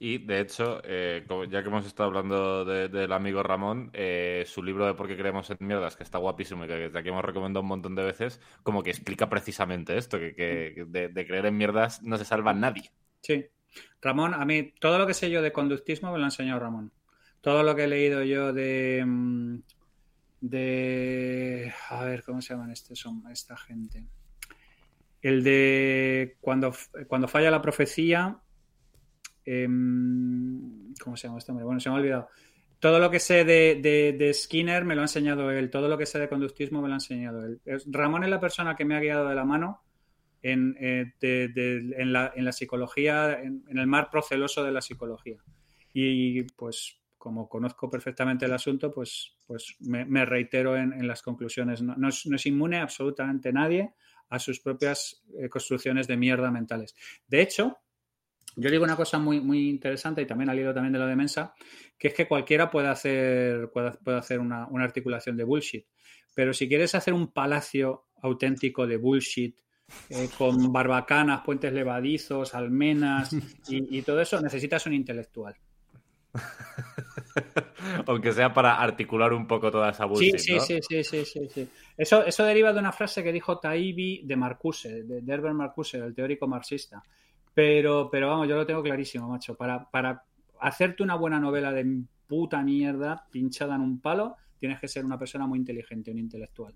Y de hecho, eh, ya que hemos estado hablando del amigo Ramón, eh, su libro de Por qué creemos en mierdas, que está guapísimo y que desde aquí hemos recomendado un montón de veces, como que explica precisamente esto, que, de, creer en mierdas no se salva nadie. Sí. Ramón, a mí todo lo que sé yo de conductismo me lo ha enseñado Ramón. Todo lo que he leído yo de... Mm, de... A ver, ¿cómo se llaman este, son, esta gente? El de cuando, cuando falla la profecía, Em, ¿Cómo se llama este hombre? Bueno, se me ha olvidado. todo lo que sé de, Skinner me lo ha enseñado él, todo lo que sé de conductismo me lo ha enseñado él. Ramón es la persona que me ha guiado de la mano en, eh, la, psicología, en, el mar proceloso de la psicología. Y pues como conozco perfectamente el asunto, pues, pues me, reitero en, las conclusiones. No, es, inmune absolutamente nadie a sus propias eh, construcciones de mierda mentales. De hecho, yo digo una cosa muy, muy interesante y también al hilo también de lo de Mensa, que es que cualquiera puede hacer, puede, hacer una, articulación de bullshit. Pero si quieres hacer un palacio auténtico de bullshit, eh, con barbacanas, puentes levadizos, almenas y, todo eso, necesitas un intelectual. (laughs) Aunque sea para articular un poco toda esa bullshit. Sí, sí, sí, sí, sí, sí, Eso, eso deriva de una frase que dijo Taibbi de Marcuse, de, de Herbert Marcuse, el teórico marxista. Pero, pero vamos, yo lo tengo clarísimo, macho. Para, para hacerte una buena novela de puta mierda pinchada en un palo, tienes que ser una persona muy inteligente, un intelectual.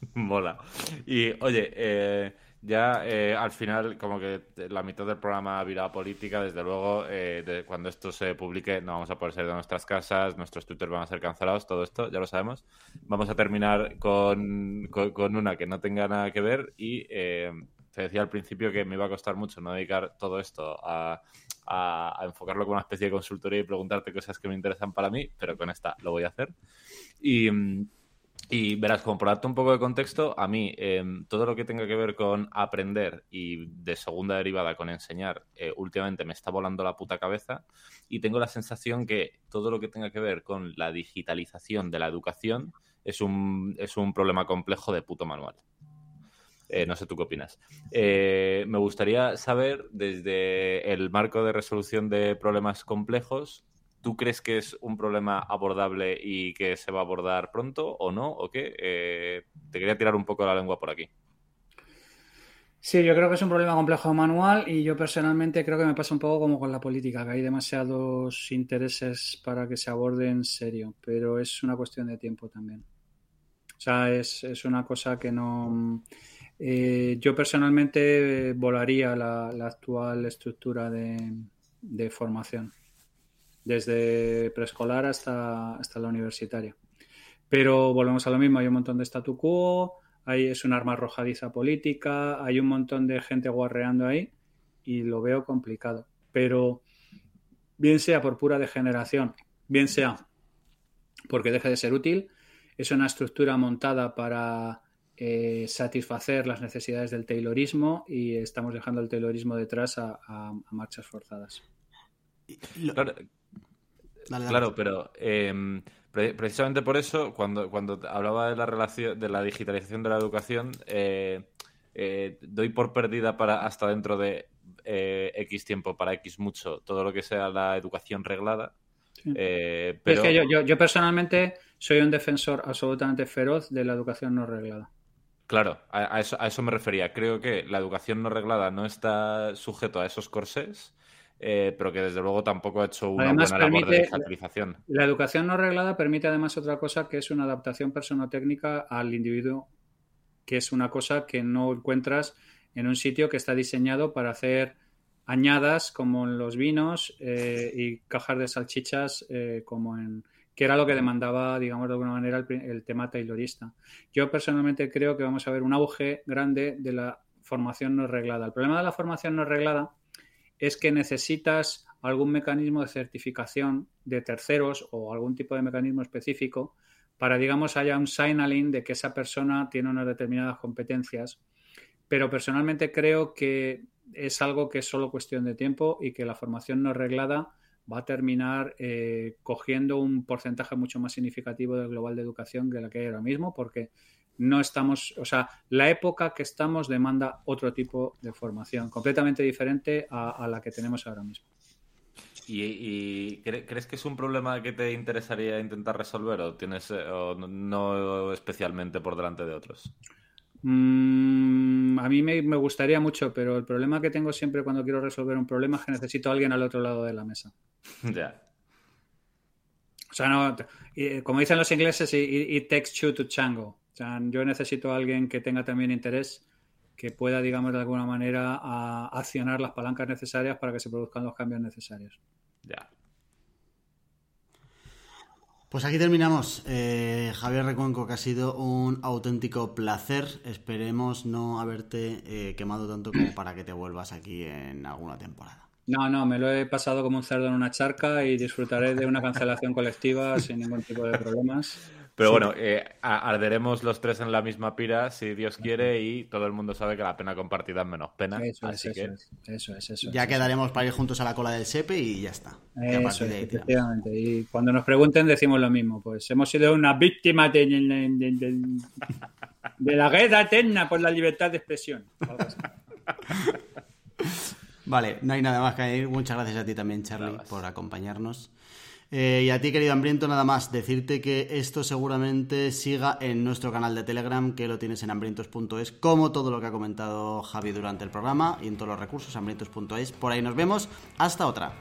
(laughs) Mola. Y oye, eh, ya eh, al final, como que la mitad del programa ha virado política, desde luego, eh, cuando esto se publique, no vamos a poder salir de nuestras casas, nuestros Twitter van a ser cancelados, todo esto, ya lo sabemos. Vamos a terminar con, con, una que no tenga nada que ver y te decía al principio que me iba a costar mucho no dedicar todo esto a, enfocarlo como una especie de consultoría y preguntarte cosas que me interesan para mí, pero con esta lo voy a hacer. Y, verás, como por darte un poco de contexto, a mí em, todo lo que tenga que ver con aprender y de segunda derivada con enseñar, eh, últimamente me está volando la puta cabeza y tengo la sensación que todo lo que tenga que ver con la digitalización de la educación es un, es un problema complejo de puto manual. Eh, no sé tú qué opinas. Eh, me gustaría saber, desde el marco de resolución de problemas complejos, ¿tú crees que es un problema abordable y que se va a abordar pronto o no? ¿O qué? Eh, te quería tirar un poco la lengua por aquí. Sí, yo creo que es un problema complejo manual y yo personalmente creo que me pasa un poco como con la política, que hay demasiados intereses para que se aborde en serio, pero es una cuestión de tiempo también. O sea, es, es una cosa que no eh, yo personalmente volaría la, actual estructura de, formación, desde preescolar hasta, hasta la universitaria. Pero volvemos a lo mismo, hay un montón de statu quo, hay, es un arma arrojadiza política, hay un montón de gente guarreando ahí y lo veo complicado. Pero bien sea por pura degeneración, bien sea porque deje de ser útil, es una estructura montada para eh, satisfacer las necesidades del Taylorismo y estamos dejando el Taylorismo detrás a, marchas forzadas. Claro, pero em, precisamente por eso, cuando, cuando hablaba de la relación de la digitalización de la educación, eh, eh, doy por perdida para hasta dentro de X tiempo, para X mucho, todo lo que sea la educación reglada. pero... Es que yo, yo personalmente soy un defensor absolutamente feroz de la educación no reglada. Claro, a, eso, a eso me refería. Creo que la educación no reglada no está sujeto a esos corsés, eh, pero que desde luego tampoco ha hecho una buena labor de digitalización. La, educación no reglada permite además otra cosa que es una adaptación personotécnica al individuo, que es una cosa que no encuentras en un sitio que está diseñado para hacer añadas como en los vinos eh, y cajas de salchichas eh, como en que era lo que demandaba, digamos, de alguna manera el, tema taylorista. Yo personalmente creo que vamos a ver un auge grande de la formación no reglada. El problema de la formación no reglada es que necesitas algún mecanismo de certificación de terceros o algún tipo de mecanismo específico para, digamos, haya un signaling de que esa persona tiene unas determinadas competencias. Pero personalmente creo que es algo que es solo cuestión de tiempo y que la formación no reglada va a terminar eh, cogiendo un porcentaje mucho más significativo del global de educación que la que hay ahora mismo, porque no estamos, o sea, la época que estamos demanda otro tipo de formación, completamente diferente a, la que tenemos ahora mismo. ¿Y, crees que es un problema que te interesaría intentar resolver o tienes eh, o no especialmente por delante de otros? Mm, a mí me, gustaría mucho, pero el problema que tengo siempre cuando quiero resolver un problema es que necesito a alguien al otro lado de la mesa. (laughs) Ya. O sea, no, como dicen los ingleses, it, takes two to chango. O sea, yo necesito a alguien que tenga también interés, que pueda, digamos, de alguna manera accionar las palancas necesarias para que se produzcan los cambios necesarios. Ya. Pues aquí terminamos. Eh, Javier Recuenco, que ha sido un auténtico placer. Esperemos no haberte eh, quemado tanto como para que te vuelvas aquí en alguna temporada. No, no, me lo he pasado como un cerdo en una charca y disfrutaré de una cancelación colectiva sin ningún tipo de problemas. Pero bueno, eh, arderemos los tres en la misma pira, si Dios quiere, y todo el mundo sabe que la pena compartida es menos pena. Eso así es, que... eso es, eso es, Ya quedaremos para ir juntos a la cola del SEPE y ya está. Eso es, efectivamente. Y cuando nos pregunten decimos lo mismo. Pues hemos sido una víctima de, de- de- de- de la guerra eterna por la libertad de expresión. Vale, no hay nada más que añadir. Muchas gracias a ti también, Charlie, por acompañarnos. Eh, y a ti, querido Hambriento, nada más. Decirte que esto seguramente siga en nuestro canal de Telegram, que lo tienes en hambrientos.es, como todo lo que ha comentado Javi durante el programa y en todos los recursos, hambrientos.es. Por ahí nos vemos. Hasta otra.